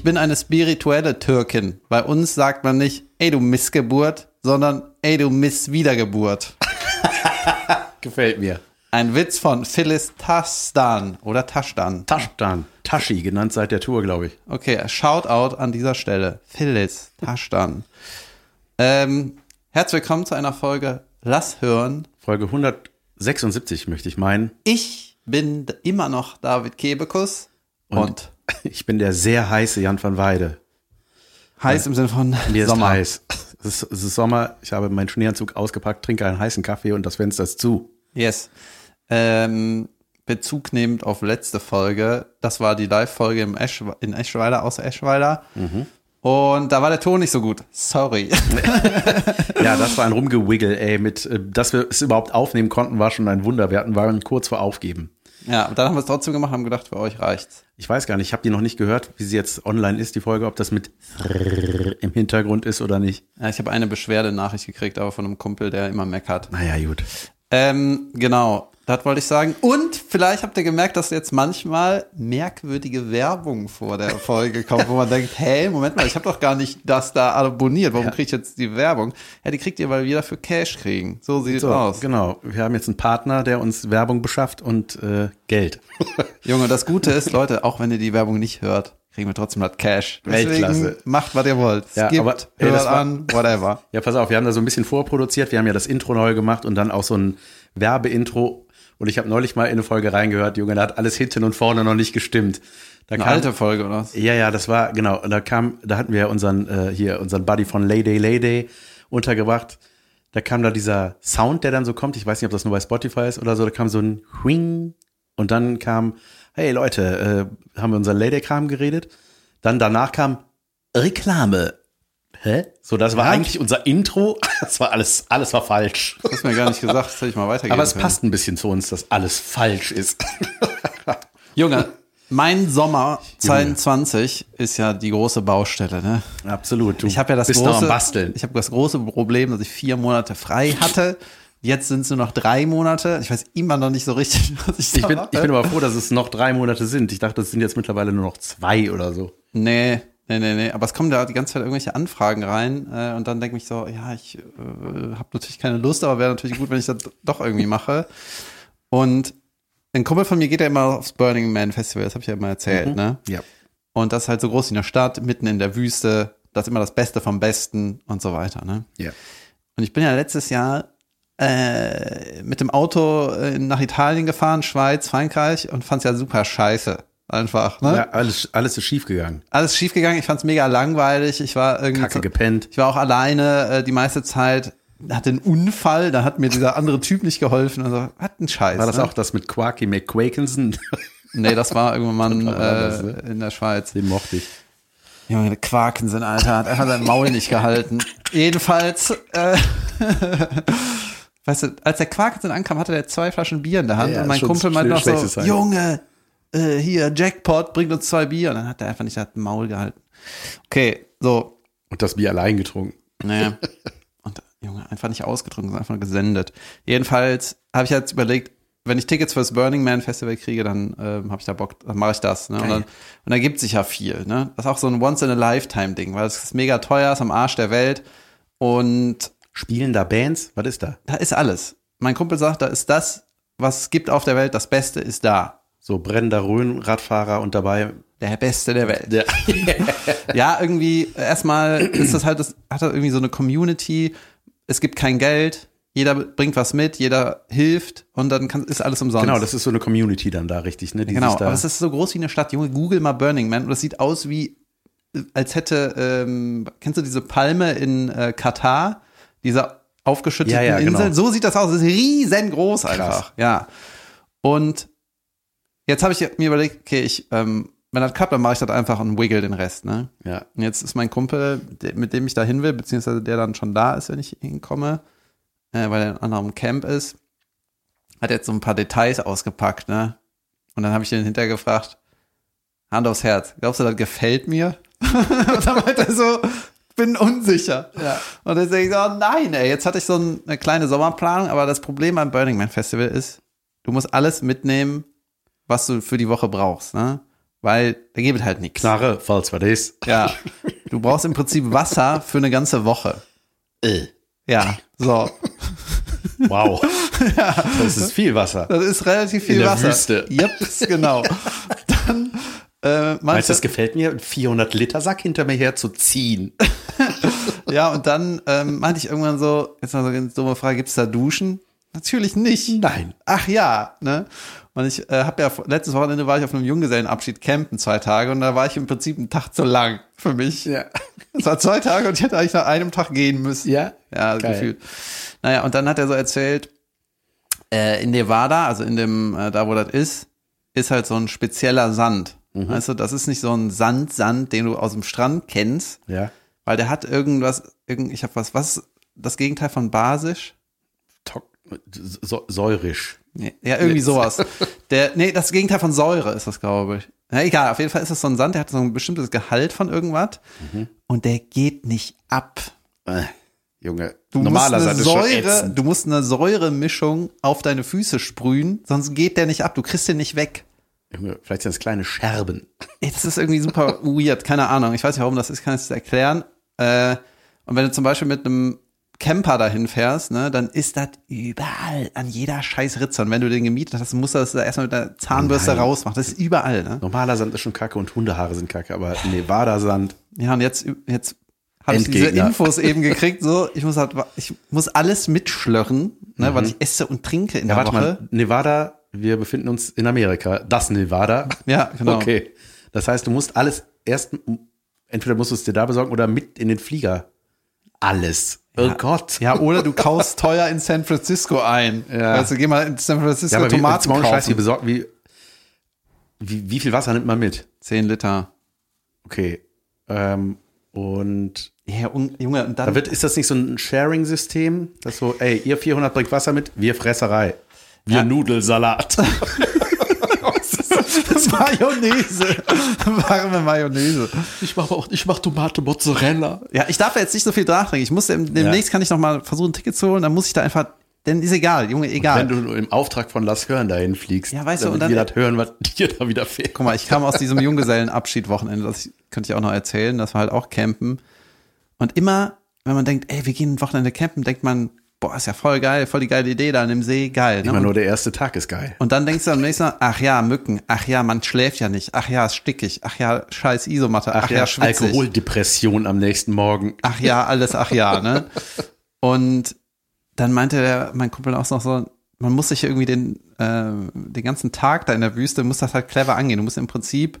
ich bin eine spirituelle Türkin. Bei uns sagt man nicht, ey du Missgeburt, sondern ey du Misswiedergeburt. Gefällt mir. Ein Witz von Phyllis Tasdan oder Taschdan. Taschdan. Tashi, genannt seit der Tour, glaube ich. Okay, Shoutout an dieser Stelle. Phyllis Taschdan. Ähm, herzlich willkommen zu einer Folge Lass hören. Folge 176 möchte ich meinen. Ich bin immer noch David Kebekus und, Und ich bin der sehr heiße Jan van Weide. heiß im Sinne von Mir Sommer. ist heiß. Es ist, es ist Sommer, ich habe meinen Schneeanzug ausgepackt, trinke einen heißen Kaffee und das Fenster ist zu. Yes. Ähm, Bezug nehmend auf letzte Folge, das war die Live-Folge Esch, in Eschweiler, außer Eschweiler. Mhm. Und da war der Ton nicht so gut. Sorry. Ja, das war ein Rumgewiggle, ey, mit, äh, dass wir es überhaupt aufnehmen konnten, war schon ein Wunder. Wir hatten, waren kurz vor Aufgeben. Ja, und dann haben wir es trotzdem gemacht, haben gedacht, für euch reicht's. Ich weiß gar nicht, ich habe die noch nicht gehört, wie sie jetzt online ist, die Folge, ob das mit im Hintergrund ist oder nicht. Ja, ich habe eine Beschwerdenachricht gekriegt, aber von einem Kumpel, der immer meckert. Naja, gut. Ähm, genau, das wollte ich sagen. Und vielleicht habt ihr gemerkt, dass jetzt manchmal merkwürdige Werbung vor der Folge kommt, wo man denkt, hey, Moment mal, ich habe doch gar nicht das da abonniert. Warum kriege ich jetzt die Werbung? Ja, die kriegt ihr, weil wir dafür Cash kriegen. So sieht es So, aus. genau. Wir haben jetzt einen Partner, der uns Werbung beschafft und äh, Geld. Junge, das Gute ist, Leute, auch wenn ihr die Werbung nicht hört, kriegen wir trotzdem das Cash. Deswegen Weltklasse. Macht, was ihr wollt. Ja, Skippt, aber, ey, hört war- an, whatever. Ja, pass auf, wir haben da so ein bisschen vorproduziert. Wir haben ja das Intro neu gemacht und dann auch so ein Werbeintro. Und ich habe neulich mal in eine Folge reingehört, Junge, da hat alles hinten und vorne noch nicht gestimmt. Da Eine kam, alte Folge, oder was? Ja, ja, das war, genau. Da kam, da hatten wir ja unseren, äh, hier, unseren Buddy von Lady Lady untergebracht. Da kam da dieser Sound, der dann so kommt. Ich weiß nicht, ob das nur bei Spotify ist oder so. Da kam so ein Huing. Und dann kam, hey Leute, äh, haben wir unseren Lady-Kram geredet. Dann danach kam Reklame. Hä? So, das war Ja. eigentlich unser Intro. Das war alles, alles war falsch. Das hast du mir gar nicht gesagt, das hätte ich mal weitergeben Aber es können. passt ein bisschen zu uns, dass alles falsch ist. Junge, mein Sommer 22 ist ja die große Baustelle, ne? Absolut. Du Ich habe ja das große, ich habe das große Problem, dass ich vier Monate frei hatte. Jetzt sind es nur noch drei Monate. Ich weiß immer noch nicht so richtig, was ich, Ich da bin, mache. ich bin aber froh, dass es noch drei Monate sind. Ich dachte, es sind jetzt mittlerweile nur noch zwei oder so. Nee, nee, nee, nee. Aber es kommen da die ganze Zeit irgendwelche Anfragen rein äh, und dann denke ich so, ja, ich äh, habe natürlich keine Lust, aber wäre natürlich gut, wenn ich das doch irgendwie mache. Und ein Kumpel von mir geht ja immer aufs Burning Man Festival, das habe ich ja immer erzählt, ne? Ja. Und das ist halt so groß wie eine Stadt, mitten in der Wüste, das ist immer das Beste vom Besten und so weiter, ne? Ja. Und ich bin ja letztes Jahr äh, mit dem Auto äh, nach Italien gefahren, Schweiz, Frankreich und fand's ja super scheiße. Einfach, ne? ja alles, alles ist schief gegangen. Alles schiefgegangen, ich fand's mega langweilig. Ich war irgendwie. Kacke gepennt. Ich war auch alleine äh, die meiste Zeit, hatte einen Unfall, da hat mir dieser andere Typ nicht geholfen. Also, hat ein Scheiß. War das ne? auch das mit Quarky McQuakenson? Nee, das war irgendwann das, äh, ne? in der Schweiz. Den mochte ich. Junge, Quaken sind, Alter, hat einfach sein Maul nicht gehalten. Jedenfalls, äh, weißt du, als der Quaken ankam, hatte er zwei Flaschen Bier in der Hand Ja, und mein Kumpel meinte ein noch so. Junge, äh, hier, Jackpot, bringt uns zwei Bier. Und dann hat er einfach nicht das Maul gehalten. Okay, so, Und das Bier allein getrunken. naja. Und Junge, einfach nicht ausgetrunken, sondern einfach gesendet. Jedenfalls habe ich jetzt überlegt, wenn ich Tickets fürs Burning Man Festival kriege, dann ähm, habe ich da Bock, dann mache ich das. Ne? Und, dann, und da gibt sich ja viel. Ne? Das ist auch so ein Once-in-a-Lifetime-Ding, weil es ist mega teuer, ist am Arsch der Welt. Und Spielen da Bands? Was ist da? da ist alles. Mein Kumpel sagt, da ist das, was es gibt auf der Welt, das Beste ist da. So brennender Rhön-Radfahrer und dabei. Der Beste der Welt. Der, Ja, irgendwie, erstmal ist das halt, das hat halt irgendwie so eine Community. Es gibt kein Geld. Jeder bringt was mit, jeder hilft und dann kann, ist alles umsonst. genau, das ist so eine Community dann da, richtig, ne? Die Genau, aber es ist so groß wie eine Stadt. Junge, google mal Burning Man und es sieht aus wie, als hätte, ähm, kennst du diese Palme in äh, Katar? Diese aufgeschütteten Ja, ja, genau. Inseln? So sieht das aus. Das ist riesengroß einfach. Ja. Und jetzt habe ich mir überlegt, okay, ich, ähm, wenn das klappt, dann mache ich das einfach und wiggle den Rest, ne? ja. Und jetzt ist mein Kumpel, mit dem ich da hin will, beziehungsweise der dann schon da ist, wenn ich hinkomme, äh, weil er in einem anderen Camp ist, hat jetzt so ein paar Details ausgepackt, ne? Und dann habe ich ihn hinterher gefragt, Hand aufs Herz, glaubst du, das gefällt mir? und dann meinte er so, bin unsicher. Ja. Und dann denke ich so, oh nein, ey, jetzt hatte ich so ein- eine kleine Sommerplanung, aber das Problem beim Burning Man Festival ist, du musst alles mitnehmen, was du für die Woche brauchst, ne? weil da gibt es halt nichts. Knarre, falls war das. Ja. Du brauchst im Prinzip Wasser für eine ganze Woche. Äh. Ja, so. Wow. Das ist viel Wasser. Das ist relativ viel In der Wasser. Wüste. Yep, genau. Dann äh, Meinst meinst du, das gefällt mir, einen 400 Liter Sack hinter mir herzuziehen? Ja, und dann ähm, meinte ich irgendwann so, jetzt mal so eine dumme Frage, gibt's da Duschen? Natürlich nicht. Nein. Ach ja, ne? Und ich äh, habe ja letztes Wochenende war ich auf einem Junggesellenabschied campen zwei Tage und da war ich im Prinzip einen Tag zu lang für mich. Ja. Es war zwei Tage und ich hätte eigentlich nach einem Tag gehen müssen. Ja? Ja, Geil. gefühlt. Naja, und dann hat er so erzählt, äh, in Nevada, also in dem, äh, da wo das ist, ist halt so ein spezieller Sand. Mhm. Weißt du, das ist nicht so ein Sand, Sand, den du aus dem Strand kennst, Ja. weil der hat irgendwas, irgend, ich habe was, was das Gegenteil von basisch? Tok säurisch. Nee, ja, irgendwie Nee. sowas. Der, nee, das Gegenteil von Säure ist das, glaube ich. Na, egal, auf jeden Fall ist das so ein Sand, der hat so ein bestimmtes Gehalt von irgendwas Mhm. und der geht nicht ab. Äh, Junge, Du normaler musst eine Sand Säure, du musst eine Säuremischung auf deine Füße sprühen, sonst geht der nicht ab. Du kriegst den nicht weg. Junge, vielleicht sind das kleine Scherben. Das ist irgendwie super weird, keine Ahnung. Ich weiß nicht, warum das ist, kann ich es erklären. Äh, und wenn du zum Beispiel mit einem Camper dahin fährst, ne, dann ist das überall an jeder scheiß Ritze. Und wenn du den gemietet hast, musst du das da erstmal mit der Zahnbürste Nein. rausmachen. Das ist überall, ne? Normaler Sand ist schon kacke und Hundehaare sind kacke, aber Nevada-Sand. Ja, und jetzt, jetzt habe ich diese. Infos eben gekriegt, so, ich muss halt, ich muss alles mitschlörren, ne, was ich esse und trinke in Mhm. Ja, der warte Woche. mal, Nevada, wir befinden uns in Amerika. Das Nevada. Ja, genau. Okay. Das heißt, du musst alles erst, entweder musst du es dir da besorgen oder mit in den Flieger. Alles. Oh Gott. Ja, oder du kaufst teuer in San Francisco ein. Ja. Also geh mal in San Francisco Ja, aber wie, Tomaten Tomaten Scheiß, wie kaufen. besorgt, wie, wie, wie viel Wasser nimmt man mit? Zehn Liter. Okay. Ähm, und Ja, un, Junge, und da dann, wird, ist das nicht so ein Sharing-System? Das so, ey, ihr 400 bringt Wasser mit, wir Fresserei. Wir Ja. Nudelsalat. das Mayonnaise. Warme Mayonnaise. Ich mache auch, ich mache Tomate Mozzarella. Ja, ich darf jetzt nicht so viel nachdenken. Ich muss dem- demnächst kann ich noch mal versuchen, ein Ticket zu holen, dann muss ich da einfach, denn ist egal, Junge, egal. Wenn du im Auftrag von Las Hören dahin fliegst, Ja, weißt du, und dann- wir das hören, was dir da wieder fehlt. Guck mal, ich kam aus diesem Junggesellenabschied-Wochenende, das könnte ich auch noch erzählen, das war halt auch campen. Und immer, wenn man denkt, ey, wir gehen ein Wochenende campen, denkt man, boah, ist ja voll geil, voll die geile Idee da an dem See, geil. Ne? Immer Und, nur der erste Tag ist geil. und dann denkst du am nächsten Mal, ach ja, Mücken, ach ja, man schläft ja nicht, ach ja, ist stickig, ach ja, scheiß Isomatte, ach, ja, schwitzig. Alkoholdepression am nächsten Morgen. Ach ja, alles, ach ja, ne? Und dann meinte der, mein Kumpel auch noch so, man muss sich irgendwie den, äh, den ganzen Tag da in der Wüste, muss das halt clever angehen. Du musst im Prinzip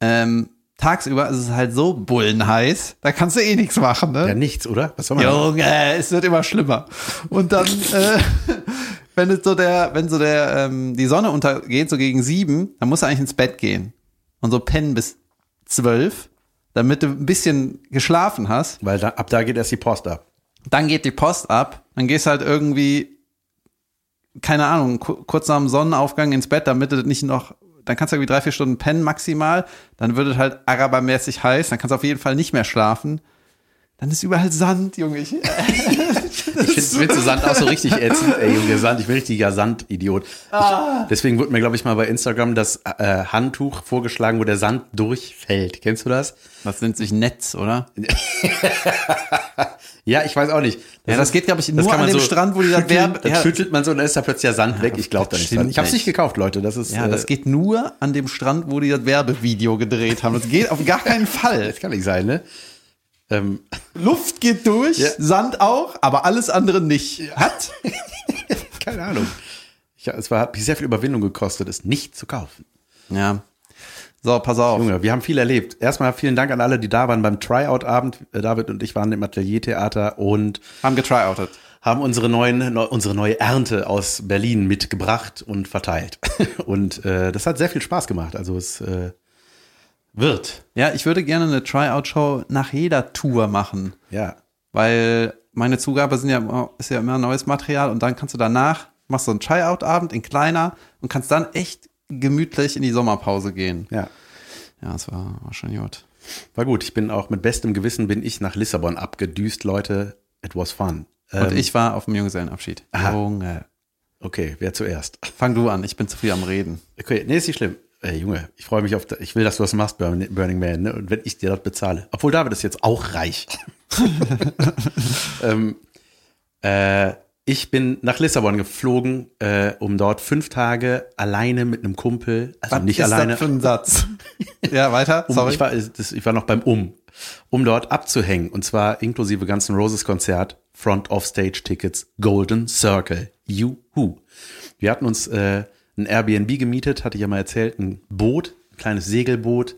ähm, tagsüber ist es halt so bullenheiß, da kannst du eh nichts machen, ne? Ja, nichts, oder? Was soll man machen? Junge, es wird immer schlimmer. Und dann, äh, wenn es so der, wenn so der, ähm, die Sonne untergeht, so gegen sieben, dann musst du eigentlich ins Bett gehen. Und so pennen bis zwölf, damit du ein bisschen geschlafen hast. Weil da, ab da geht erst die Post ab. Dann geht die Post ab, dann gehst halt irgendwie, keine Ahnung, ku- kurz nach dem Sonnenaufgang ins Bett, damit du nicht noch, dann kannst du irgendwie drei, vier Stunden pennen maximal, dann wird es halt arabermäßig heiß, dann kannst du auf jeden Fall nicht mehr schlafen. Dann ist überall Sand, Junge. Ich, Ich finde find so Sand auch so richtig ätzend. Ey, Junge, Sand, ich bin richtiger Sandidiot. Ah. Deswegen wurde mir, glaube ich, mal bei Instagram das äh, Handtuch vorgeschlagen, wo der Sand durchfällt. Kennst du das? das nennt sich Netz, oder? Ja, ich weiß auch nicht. Ja, das ist- geht, glaube ich, das nur kann an man dem Strand, wo die das schütteln, Verb- Dann ja. schüttelt man so und dann ist da plötzlich der Sand weg. Ich glaube da das nicht Ich habe es nicht nicht. gekauft, Leute. Das ist, Ja, äh, das geht nur an dem Strand, wo die das Werbevideo gedreht haben. Das geht auf gar keinen Fall. das kann nicht sein, ne? Ähm, Luft geht durch, Ja. Sand auch, aber alles andere nicht. Hat? keine Ahnung. Ich, es war, hat mich sehr viel Überwindung gekostet, es nicht zu kaufen. Ja. So, pass auf. Junge, wir haben viel erlebt. Erstmal vielen Dank an alle, die da waren beim Tryout-Abend. Äh, David und ich waren im Ateliertheater und Haben getryoutet. haben unsere, neuen, neu, unsere neue Ernte aus Berlin mitgebracht und verteilt. Und äh, das hat sehr viel Spaß gemacht. Also es äh, wird. Ja, ich würde gerne eine Tryout-Show nach jeder Tour machen, Ja. weil meine Zugabe sind ja, immer- ist ja immer neues Material und dann kannst du danach, machst du einen Tryout-Abend in kleiner und kannst dann echt gemütlich in die Sommerpause gehen. Ja. Ja, das war, war schon gut. War gut. Ich bin auch mit bestem Gewissen bin ich nach Lissabon abgedüst, Leute. It was fun. Und Ähm, ich war auf dem Junggesellenabschied. Aha. Junge. Okay, wer zuerst? Fang du an, ich bin zu viel am Reden. Okay, nee, ist nicht schlimm. Ey Junge, ich freue mich auf, ich will, dass du das machst, Burn- Burning Man, ne? Und wenn ich dir das bezahle. Obwohl David ist jetzt auch reich. ähm, äh, ich bin nach Lissabon geflogen, äh, um dort fünf Tage alleine mit einem Kumpel, also Was nicht ist alleine. das für ein Satz? ja, weiter. Um, Sorry. ich, war, das, ich war noch beim Um, um dort abzuhängen. Und zwar inklusive ganzen Roses Konzert, Front of Stage Tickets, Golden Circle. Juhu. Wir hatten uns äh, ein Airbnb gemietet, hatte ich ja mal erzählt, ein Boot, ein kleines Segelboot,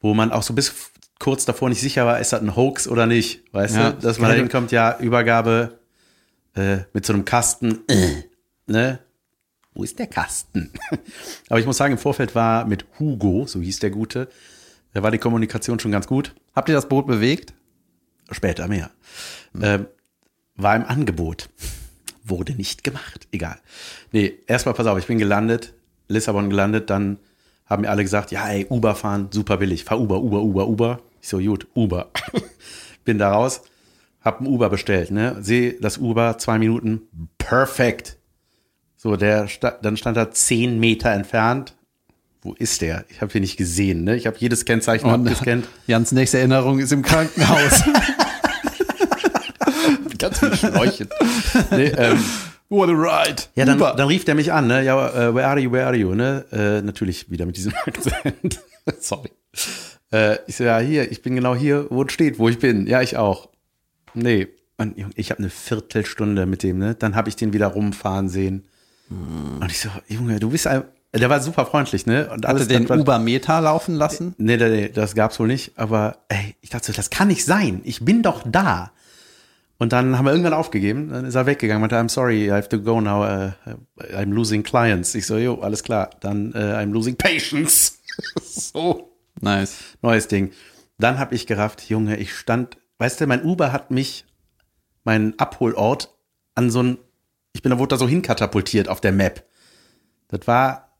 wo man auch so bis kurz davor nicht sicher war, ist das ein Hoax oder nicht. Weißt Ja, du, dass man da hinkommt, ja, Übergabe äh, mit so einem Kasten, äh, ne? Wo ist der Kasten? Aber ich muss sagen, im Vorfeld war mit Hugo, so hieß der Gute, da war die Kommunikation schon ganz gut. Habt ihr das Boot bewegt? Später mehr. Ähm, war im Angebot. Wurde nicht gemacht. Egal. Nee, erstmal pass auf, ich bin gelandet, Lissabon gelandet, dann haben mir alle gesagt, ja, ey, Uber fahren, super billig. Fahr Uber, Uber, Uber, Uber. Ich so, gut, Uber. bin da raus, hab ein Uber bestellt, ne? Sehe das Uber, zwei Minuten, perfekt. So, der dann stand er zehn Meter entfernt. Wo ist der? Ich habe ihn nicht gesehen, ne? Ich habe jedes Kennzeichen Und abgescannt. Jans nächste Erinnerung ist im Krankenhaus. Ganz viel Schläuchen. nee, ähm, What a ride. Ja, dann, Uber. dann rief der mich an, ne? Ja, äh, where are you, where are you, ne? Äh, natürlich wieder mit diesem Akzent. Sorry. Äh, ich so, ja, hier, ich bin genau hier, wo es steht, wo ich bin. Ja, ich auch. Nee. Und ich habe eine Viertelstunde mit dem, ne? Dann habe ich den wieder rumfahren sehen. Und ich so, Junge, du bist ein, der war super freundlich, ne? Und Hatte den war- Uber-Meter laufen lassen? Nee, nee, nee, das gab's wohl nicht. Aber ey, ich dachte so, das kann nicht sein. Ich bin doch da. Und dann haben wir irgendwann aufgegeben. Dann ist er weggegangen. Meinte, I'm sorry, I have to go now. Uh, I'm losing clients. Ich so, jo, alles klar. Dann uh, I'm losing patience. so, Nice. neues Ding. Dann habe ich gerafft, Junge, ich stand, weißt du, mein Uber hat mich, meinen Abholort, an so ein, ich bin da wurde da so hinkatapultiert auf der Map. Das war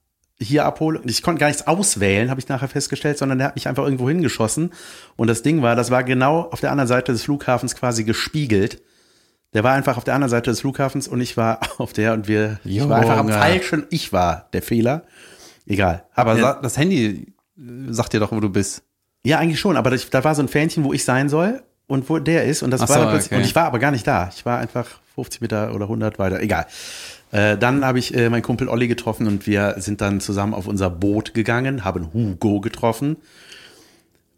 hier abholen. Ich konnte gar nichts auswählen, habe ich nachher festgestellt, sondern der hat mich einfach irgendwo hingeschossen. Und das Ding war, das war genau auf der anderen Seite des Flughafens quasi gespiegelt. Der war einfach auf der anderen Seite des Flughafens und ich war auf der und wir, ich war einfach am Junge. falschen, ich war der Fehler. Egal. Aber sa- das Handy äh, sagt dir doch, wo du bist. ja, eigentlich schon, aber da war so ein Fähnchen, wo ich sein soll und wo der ist und das Ach war so, okay. und ich war aber gar nicht da. Ich war einfach 50 Meter oder 100 weiter, egal. Äh, dann habe ich äh, meinen Kumpel Olli getroffen und wir sind dann zusammen auf unser Boot gegangen, haben Hugo getroffen.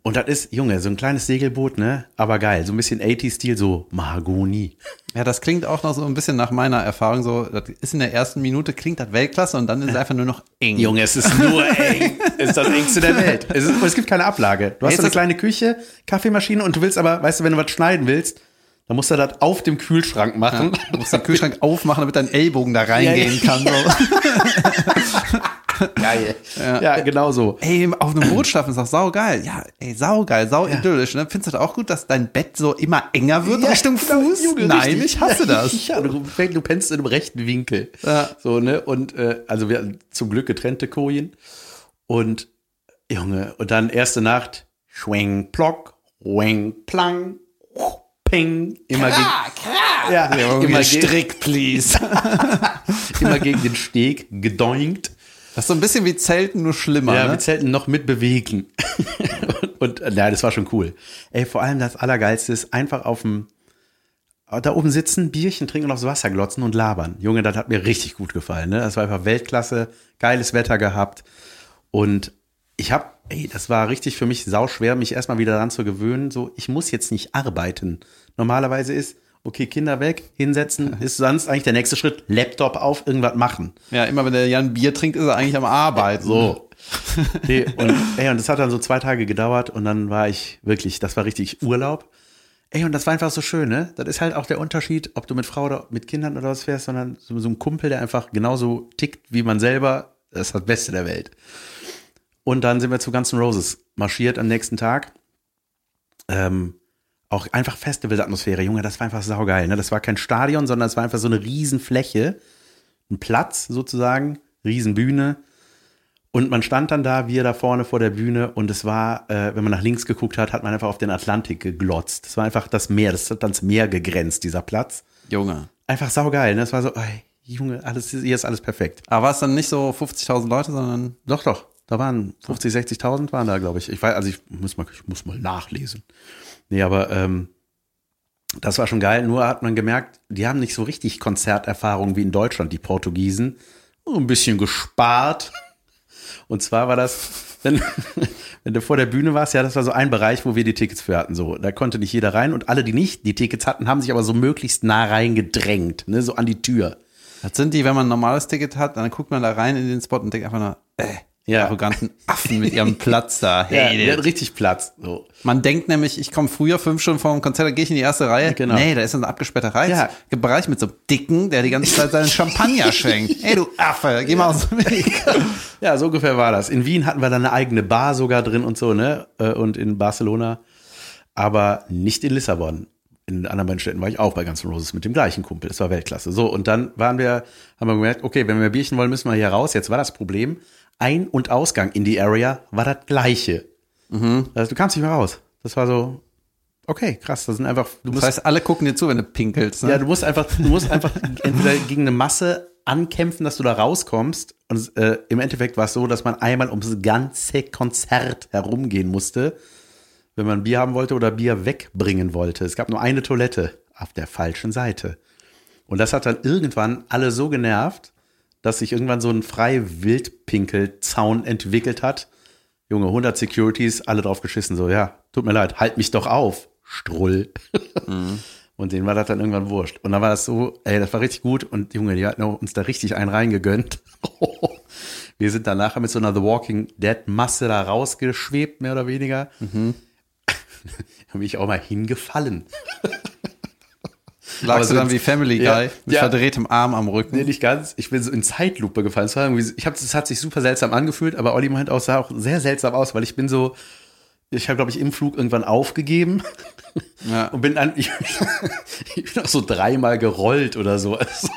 Und das ist, Junge, so ein kleines Segelboot, ne? Aber geil, so ein bisschen 80-Stil, so Mahagoni. Ja, das klingt auch noch so ein bisschen nach meiner Erfahrung so, das ist in der ersten Minute klingt das Weltklasse und dann ist es einfach nur noch eng. Junge, es ist nur eng. es ist das engste der Welt. Es, ist, es gibt keine Ablage. Du hast Jetzt so eine kleine Küche, Kaffeemaschine und du willst aber, weißt du, wenn du was schneiden willst, dann musst du das auf dem Kühlschrank machen. Du musst den Kühlschrank aufmachen, damit dein Ellbogen da reingehen Ja, kann. So. Geil. Ja, genau so. Ey, auf einem Boot schlafen ist doch saugeil. Ja, ey, saugeil, sau idyllisch. Ne? Findest du das auch gut, dass dein Bett so immer enger wird Ja, Richtung genau, Fuß? Junge, Nein, richtig. ich hasse das. Ja, du, du pennst in einem rechten Winkel. Ja. So, ne? Und äh, also wir hatten zum Glück getrennte Kojen. Und Junge, und dann erste Nacht, schwing, plock, wing, plang, ping, immer gegen, ja, immer, gegen, Strick, please. immer gegen den Steg gedoinkt. Das ist so ein bisschen wie Zelten, nur schlimmer. Ja, ne? mit Zelten noch mit bewegen. und, und äh, ja, das war schon cool. Ey, vor allem das Allergeilste ist einfach auf dem, da oben sitzen, Bierchen trinken und aufs Wasser glotzen und labern. Junge, das hat mir richtig gut gefallen. Ne? Das war einfach Weltklasse, geiles Wetter gehabt. Und ich habe, ey, das war richtig für mich sauschwer, mich erstmal wieder daran zu gewöhnen. So, ich muss jetzt nicht arbeiten. Normalerweise ist, okay, Kinder weg, hinsetzen, ist sonst eigentlich der nächste Schritt, Laptop auf, irgendwas machen. Ja, immer wenn der Jan Bier trinkt, ist er eigentlich am Arbeiten. So. nee, und, ey, und das hat dann so zwei Tage gedauert und dann war ich wirklich, das war richtig Urlaub. Ey, und das war einfach so schön, ne? Das ist halt auch der Unterschied, ob du mit Frau oder mit Kindern oder was fährst, sondern so, so ein Kumpel, der einfach genauso tickt wie man selber. Das ist das Beste der Welt. Und dann sind wir zu Guns N' Roses marschiert am nächsten Tag. Ähm, auch einfach Festivalatmosphäre, Junge, das war einfach saugeil. Ne? Das war kein Stadion, sondern es war einfach so eine Riesenfläche, ein Platz sozusagen, Riesenbühne. Und man stand dann da, wir da vorne vor der Bühne und es war, äh, wenn man nach links geguckt hat, hat man einfach auf den Atlantik geglotzt. Das war einfach das Meer, das hat ans Meer gegrenzt, dieser Platz. Junge. Einfach saugeil, ne? Das war so, ey, Junge, alles, hier ist alles perfekt. Aber war es dann nicht so 50.000 Leute, sondern Doch, doch. Da waren 50, 60.000 waren da, glaube ich. Ich weiß, also ich muss mal, ich muss mal nachlesen. Nee, aber ähm, das war schon geil. Nur hat man gemerkt, die haben nicht so richtig Konzerterfahrung wie in Deutschland, die Portugiesen. Ein bisschen gespart. Und zwar war das, wenn, wenn du vor der Bühne warst, ja, das war so ein Bereich, wo wir die Tickets für hatten. So, da konnte nicht jeder rein und alle, die nicht die Tickets hatten, haben sich aber so möglichst nah reingedrängt, ne, so an die Tür. Das sind die, wenn man ein normales Ticket hat, dann guckt man da rein in den Spot und denkt einfach nur, äh, Ja. arroganten Affen mit ihrem Platz da. Ja, Hey, der hat richtig Platz. So. Man denkt nämlich, ich komme früher fünf Stunden vor dem Konzert, dann gehe ich in die erste Reihe. Genau. Nee, da ist ein abgesperrter Reiz, Ja. Bereich mit so einem Dicken, der die ganze Zeit seinen Champagner schwenkt. Ey, du Affe, geh mal aus dem Weg. Ja, so ungefähr war das. In Wien hatten wir dann eine eigene Bar sogar drin und so, ne? Äh, Und in Barcelona. Aber nicht in Lissabon. In den anderen beiden Städten war ich auch bei Guns N' Roses mit dem gleichen Kumpel. Das war Weltklasse. So, und dann waren wir, haben wir gemerkt, okay, wenn wir Bierchen wollen, müssen wir hier raus. Jetzt war das Problem. Ein- und Ausgang in die Area war das gleiche. Also du kamst nicht mehr raus. Das war so, okay, krass. Das sind einfach, du Das musst heißt, alle gucken dir zu, wenn du pinkelst. Ne? ja, du musst einfach, du musst einfach entweder gegen eine Masse ankämpfen, dass du da rauskommst. Und äh, im Endeffekt war es so, dass man einmal ums ganze Konzert herumgehen musste, wenn man Bier haben wollte oder Bier wegbringen wollte. Es gab nur eine Toilette auf der falschen Seite. Und das hat dann irgendwann alle so genervt, dass sich irgendwann so ein frei Wildpinkelzaun entwickelt hat. Junge, 100 Securities, alle drauf geschissen, so, ja, tut mir leid, halt mich doch auf, Strull. Und denen war das dann irgendwann wurscht. Und dann war das so, ey, das war richtig gut. Und Junge, die hatten uns da richtig einen reingegönnt. Wir sind dann nachher mit so einer The Walking Dead Masse da rausgeschwebt, mehr oder weniger. da bin ich auch mal hingefallen. Lagst du so- dann wie Family Guy Ja, mit ja. verdrehtem Arm am Rücken. Nee, nicht ganz. Ich bin so in Zeitlupe gefallen. Es war irgendwie, ich hab, es hat sich super seltsam angefühlt, aber Olli meint auch, sah auch sehr seltsam aus, weil ich bin so, ich habe, glaube ich, im Flug irgendwann aufgegeben Ja. und bin dann, ich, ich bin auch so dreimal gerollt oder so. Also,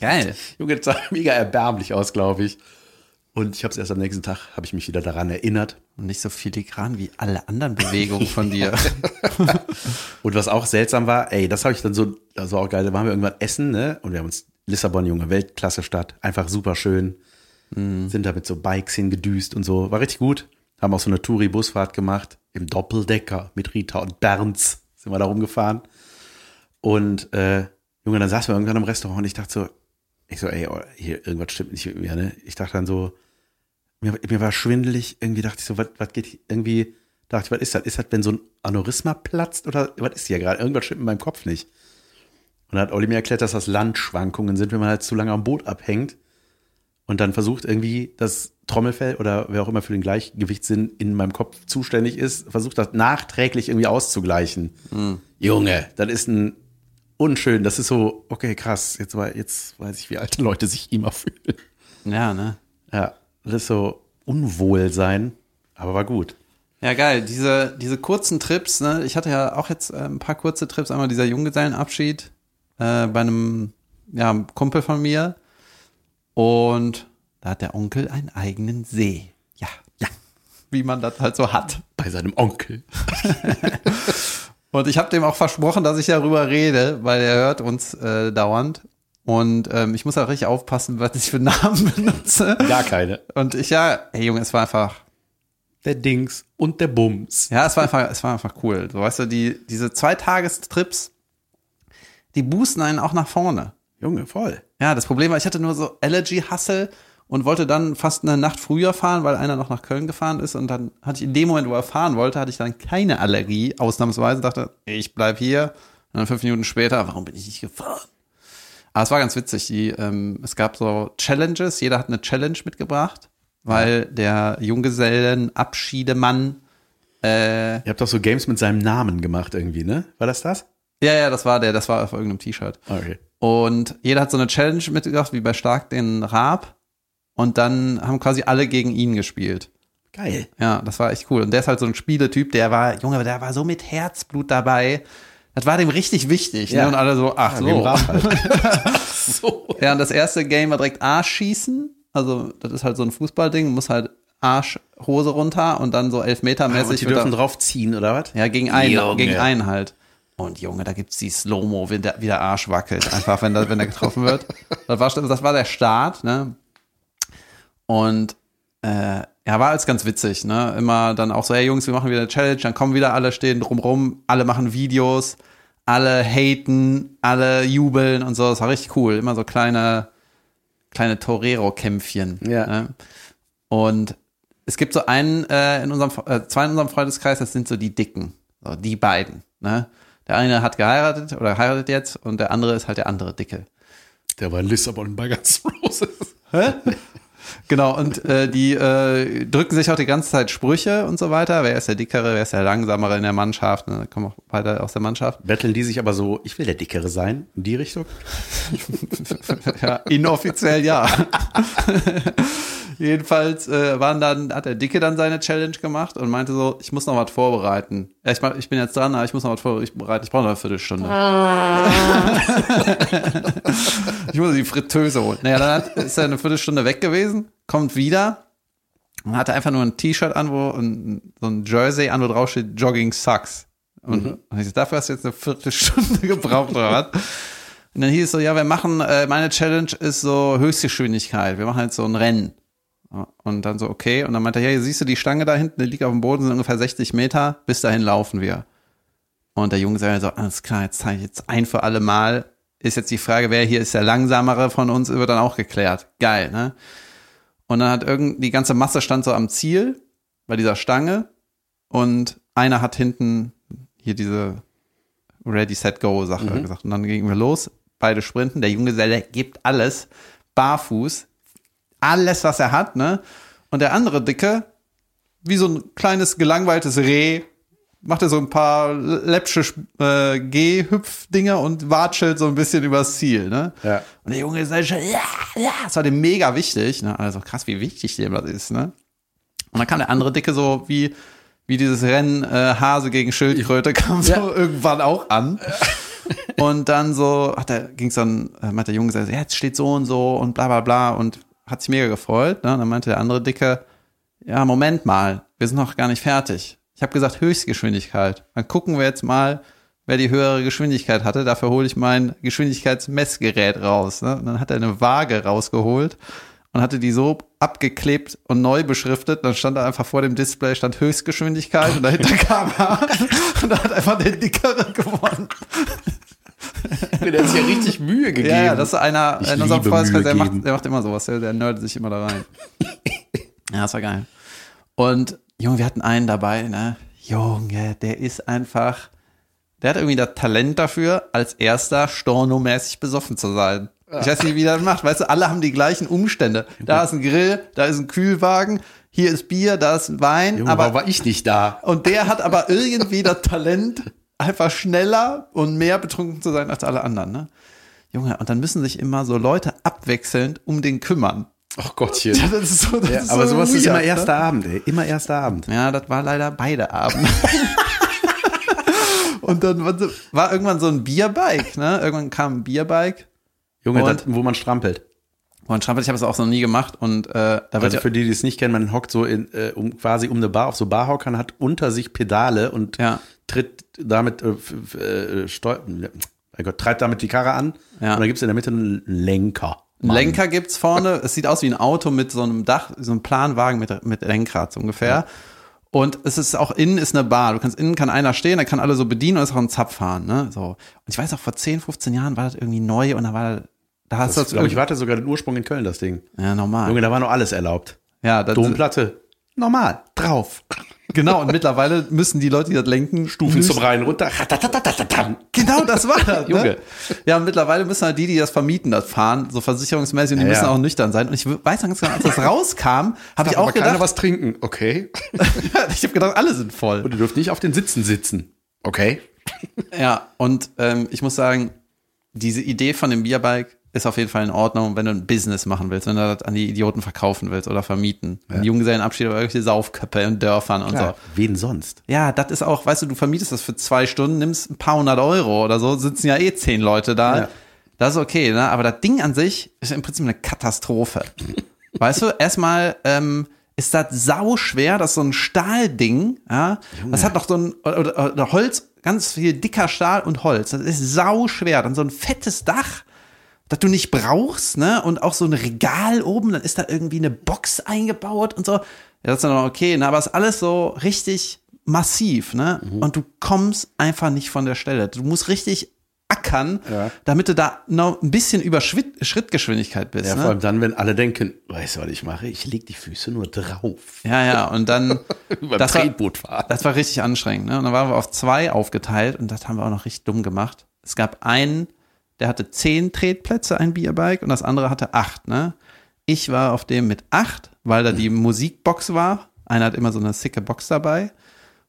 Geil. Junge, das sah mega erbärmlich aus, glaube ich. Und ich habe es erst am nächsten Tag, habe ich mich wieder daran erinnert. Und nicht so filigran wie alle anderen Bewegungen von dir. Und was auch seltsam war, ey, das habe ich dann so, das war auch geil, da waren wir irgendwann essen, ne? Und wir haben uns Lissabon, junge Weltklasse-Stadt, einfach super schön. Sind da mit so Bikes hingedüst und so. War richtig gut. Haben auch so eine Touri-Busfahrt gemacht. Im Doppeldecker mit Rita und Bernds sind wir da rumgefahren. Und äh, Junge, dann saßen wir irgendwann im Restaurant und ich dachte so, ich so, ey, oh, hier, irgendwas stimmt nicht mit mir, ne? Ich dachte dann so, mir, mir war schwindelig, irgendwie dachte ich so, was, was geht hier, irgendwie dachte ich, was ist das? Ist das, wenn so ein Aneurysma platzt oder was ist hier gerade? Irgendwas stimmt in meinem Kopf nicht. Und dann hat Olli mir erklärt, dass das Landschwankungen sind, wenn man halt zu lange am Boot abhängt und dann versucht irgendwie das Trommelfell oder wer auch immer für den Gleichgewichtssinn in meinem Kopf zuständig ist, versucht das nachträglich irgendwie auszugleichen. Junge, das ist ein unschön, das ist so, okay, krass, jetzt, jetzt weiß ich, wie alte Leute sich immer fühlen. ja, ne? Ja, ist so Unwohlsein, aber war gut. Ja, geil. Diese, diese kurzen Trips, ne? Ich hatte ja auch jetzt äh, ein paar kurze Trips. Einmal dieser Junggesellenabschied äh, bei einem ja, Kumpel von mir. Und da hat der Onkel einen eigenen See. Ja. Ja. Wie man das halt so hat. Bei seinem Onkel. Und ich habe dem auch versprochen, dass ich darüber rede, weil er hört uns äh, dauernd. Und ähm, ich muss auch richtig aufpassen, was ich für Namen benutze. Gar keine. Und ich ja, hey Junge, es war einfach Der Dings und der Bums. Ja, es war einfach, es war einfach cool. So, weißt du, die, diese Zweitagestrips, die boosten einen auch nach vorne. Junge, voll. Ja, das Problem war, ich hatte nur so Allergy-Hustle und wollte dann fast eine Nacht früher fahren, weil einer noch nach Köln gefahren ist und dann hatte ich in dem Moment, wo er fahren wollte, hatte ich dann keine Allergie, ausnahmsweise, dachte, ich bleib hier. Und dann fünf Minuten später, warum bin ich nicht gefahren? Aber es war ganz witzig, die, ähm, es gab so Challenges, jeder hat eine Challenge mitgebracht, weil der Junggesellenabschiedemann äh, Ihr habt doch so Games mit seinem Namen gemacht irgendwie, ne? War das das? Ja, ja, das war der, das war auf irgendeinem T-Shirt. Okay. Und jeder hat so eine Challenge mitgebracht, wie bei Stark den Raab. Und dann haben quasi alle gegen ihn gespielt. Geil. Ja, das war echt cool. Und der ist halt so ein Spieletyp, der war, Junge, der war so mit Herzblut dabei. Das war dem richtig wichtig. Ja. Ne? Und alle so, ach im so. Halt. so. Ja, und das erste Game war direkt Arschschießen. Also, das ist halt so ein Fußballding, muss halt Arschhose runter und dann so Ah, und Elfmetermäßig. die wird dürfen da- drauf ziehen, oder was? Ja, gegen einen, Junge. gegen einen halt. Und Junge, da gibt's die Slow-Mo, wie der, wie der Arsch wackelt, einfach, wenn der, wenn der getroffen wird. Das war, das war der Start, ne? Und äh, Ja, war alles ganz witzig, ne? Immer dann auch so, hey Jungs, wir machen wieder eine Challenge, dann kommen wieder alle, stehen drumrum, alle machen Videos, alle haten, alle jubeln und so. Das war richtig cool. Immer so kleine, kleine Torero-Kämpfchen. Ja. Ne? Und es gibt so einen äh, in unserem, äh, zwei in unserem Freundeskreis, das sind so die Dicken, so die beiden. Ne? Der eine hat geheiratet oder heiratet jetzt und der andere ist halt der andere Dicke. Der war in Lissabon bei N' Roses. Genau, und äh, die äh, drücken sich auch die ganze Zeit Sprüche und so weiter. Wer ist der Dickere, wer ist der Langsamere in der Mannschaft? Ne? Da kommen auch beide aus der Mannschaft. Betteln die sich aber so, ich will der Dickere sein, in die Richtung? ja, inoffiziell ja. Jedenfalls äh, waren dann, hat der Dicke dann seine Challenge gemacht und meinte so, ich muss noch was vorbereiten. Ja, ich, mach- ich bin jetzt dran, aber ich muss noch was vorbereiten. Ich brauche noch eine Viertelstunde. ich muss die Fritteuse holen. Naja, dann hat, ist er eine Viertelstunde weg gewesen, kommt wieder und hatte einfach nur ein T-Shirt an, wo ein, so ein Jersey an, wo drauf steht Jogging Sucks. Und, und ich so, dafür hast du jetzt eine Viertelstunde gebraucht oder was? Und dann hieß es so, ja, wir machen, äh, meine Challenge ist so Höchstgeschwindigkeit. Wir machen jetzt so ein Rennen. Und dann so, okay. Und dann meinte er, ja, hier siehst du die Stange da hinten, die liegt auf dem Boden, sind ungefähr 60 Meter. Bis dahin laufen wir. Und der Junge sagt so, alles klar, jetzt zeige ich jetzt ein für alle Mal. Ist jetzt die Frage, wer hier ist der Langsamere von uns, wird dann auch geklärt. Geil, ne? Und dann hat irgend, die ganze Masse stand so am Ziel bei dieser Stange. Und einer hat hinten hier diese Ready, Set, Go Sache gesagt. Und dann gingen wir los, beide sprinten. Der Junggeselle gibt alles, barfuß, alles, was er hat, ne? Und der andere Dicke, wie so ein kleines gelangweiltes Reh, macht er so ein paar läppsche äh, Geh-Hüpf-Dinger und watschelt so ein bisschen übers Ziel, ne? Ja. Und der Junge ist halt schon, ja, ja, das war dem mega wichtig, ne? Also krass, wie wichtig dem das ist, ne? Und dann kam der andere Dicke so wie, wie dieses Rennen äh, Hase gegen Schildkröte kam so Ja. irgendwann auch an. Und dann so, hat der, ging's dann, äh, meinte der Junge, so, ja, jetzt steht so und so und bla bla bla und hat sich mega gefreut. Ne? Und dann meinte der andere Dicke, ja, Moment mal, wir sind noch gar nicht fertig. Ich habe gesagt Höchstgeschwindigkeit. Dann gucken wir jetzt mal, wer die höhere Geschwindigkeit hatte. Dafür hole ich mein Geschwindigkeitsmessgerät raus. Ne? Und dann hat er eine Waage rausgeholt und hatte die so abgeklebt und neu beschriftet. Dann stand da einfach vor dem Display stand Höchstgeschwindigkeit und dahinter kam er und da hat einfach der Dickere gewonnen. Der hat sich ja richtig Mühe gegeben. Ja, ja, das ist einer Ich in unserem Freundeskreis, der macht, der macht immer sowas, der, der nerdet sich immer da rein. ja, das war geil. Und Junge, wir hatten einen dabei, ne? Junge, der ist einfach, der hat irgendwie das Talent dafür, als erster stornomäßig besoffen zu sein. Ich weiß nicht, wie der das macht. Weißt du, alle haben die gleichen Umstände. Da ist ein Grill, da ist ein Kühlwagen, hier ist Bier, da ist Wein, Junge, aber warum war ich nicht da? und der hat aber irgendwie das Talent, einfach schneller und mehr betrunken zu sein als alle anderen, ne? Junge, und dann müssen sich immer so Leute abwechselnd um den kümmern. Ach Gottchen. Ja, das ist so, das Ja, ist aber so sowas ist weird, immer erster Abend, ey. Immer erster Abend. Ne? Ja, das war leider beide Abende. und dann war so- war irgendwann so ein Bierbike, ne? Irgendwann kam ein Bierbike. Junge, Und- das, wo man strampelt. Und Strampel, ich habe es auch noch nie gemacht und äh, da wird Also ja, für die, die es nicht kennen, man hockt so in, äh, um, quasi um eine Bar auf so Barhockern, hat unter sich Pedale und Ja. tritt damit, äh, äh, Gott, treibt damit die Karre an. Ja. Und dann gibt's in der Mitte einen Lenker. Einen Lenker gibt's vorne. Es sieht aus wie ein Auto mit so einem Dach, so einem Planwagen mit, mit Lenkrad so ungefähr. Und es ist auch innen ist eine Bar. Du kannst innen kann einer stehen, der kann alle so bedienen und ist auch ein Zapfhahn, ne? So. Und ich weiß auch, vor 10, 15 Jahren war das irgendwie neu und da war da, hast Das, du glaub ich, warte sogar den Ursprung in Köln, das Ding. Ja, normal. Junge, da war noch alles erlaubt. ja, das, Domplatte, normal, drauf. Genau. Und mittlerweile müssen die Leute, die das lenken, Stufen zum Rein runter. Genau, das war das. Junge. Ne? Ja, und mittlerweile müssen halt die, die das vermieten, das fahren, so versicherungsmäßig, und die Ja, müssen ja. auch nüchtern sein. Und ich weiß noch ganz genau, als das rauskam, habe ich auch aber keiner gedacht, was trinken. Okay. ich habe gedacht, alle sind voll. Und ihr dürft nicht auf den Sitzen sitzen. Okay. Ja, und ähm, ich muss sagen, diese Idee von dem Bierbike ist auf jeden Fall in Ordnung, wenn du ein Business machen willst, wenn du das an die Idioten verkaufen willst oder vermieten. Ein Junggesellenabschied oder irgendwelche Saufköpfe in Dörfern und so. Wen sonst? Ja, das ist auch, weißt du, du vermietest das für zwei Stunden, nimmst ein paar hundert Euro oder so, sitzen ja eh zehn Leute da. Ja. Das ist okay, ne? Aber das Ding an sich ist im Prinzip eine Katastrophe. weißt du, erstmal ähm, ist das sau schwer, das ist so ein Stahlding, ja. Das hat noch so ein oder, oder Holz, ganz viel dicker Stahl und Holz. Das ist sau schwer. Dann so ein fettes Dach. Das du nicht brauchst, ne? Und auch so ein Regal oben, dann ist da irgendwie eine Box eingebaut und so. Ja, das ist dann noch okay, ne? Aber es ist alles so richtig massiv, ne? Mhm. Und du kommst einfach nicht von der Stelle. Du musst richtig ackern, Ja. damit du da noch ein bisschen über Schritt, Schrittgeschwindigkeit bist. Ja, ne? vor allem dann, wenn alle denken, weißt du, was ich mache? Ich leg die Füße nur drauf. Ja, ja, und dann, Beim das war, Tretboot fahren. das war richtig anstrengend. Ne? Und dann waren wir auf zwei aufgeteilt und das haben wir auch noch richtig dumm gemacht. Es gab einen, der hatte zehn Tretplätze, ein Bierbike, und das andere hatte acht. Ne? Ich war auf dem mit acht, weil da die Musikbox war. Einer hat immer so eine sicke Box dabei.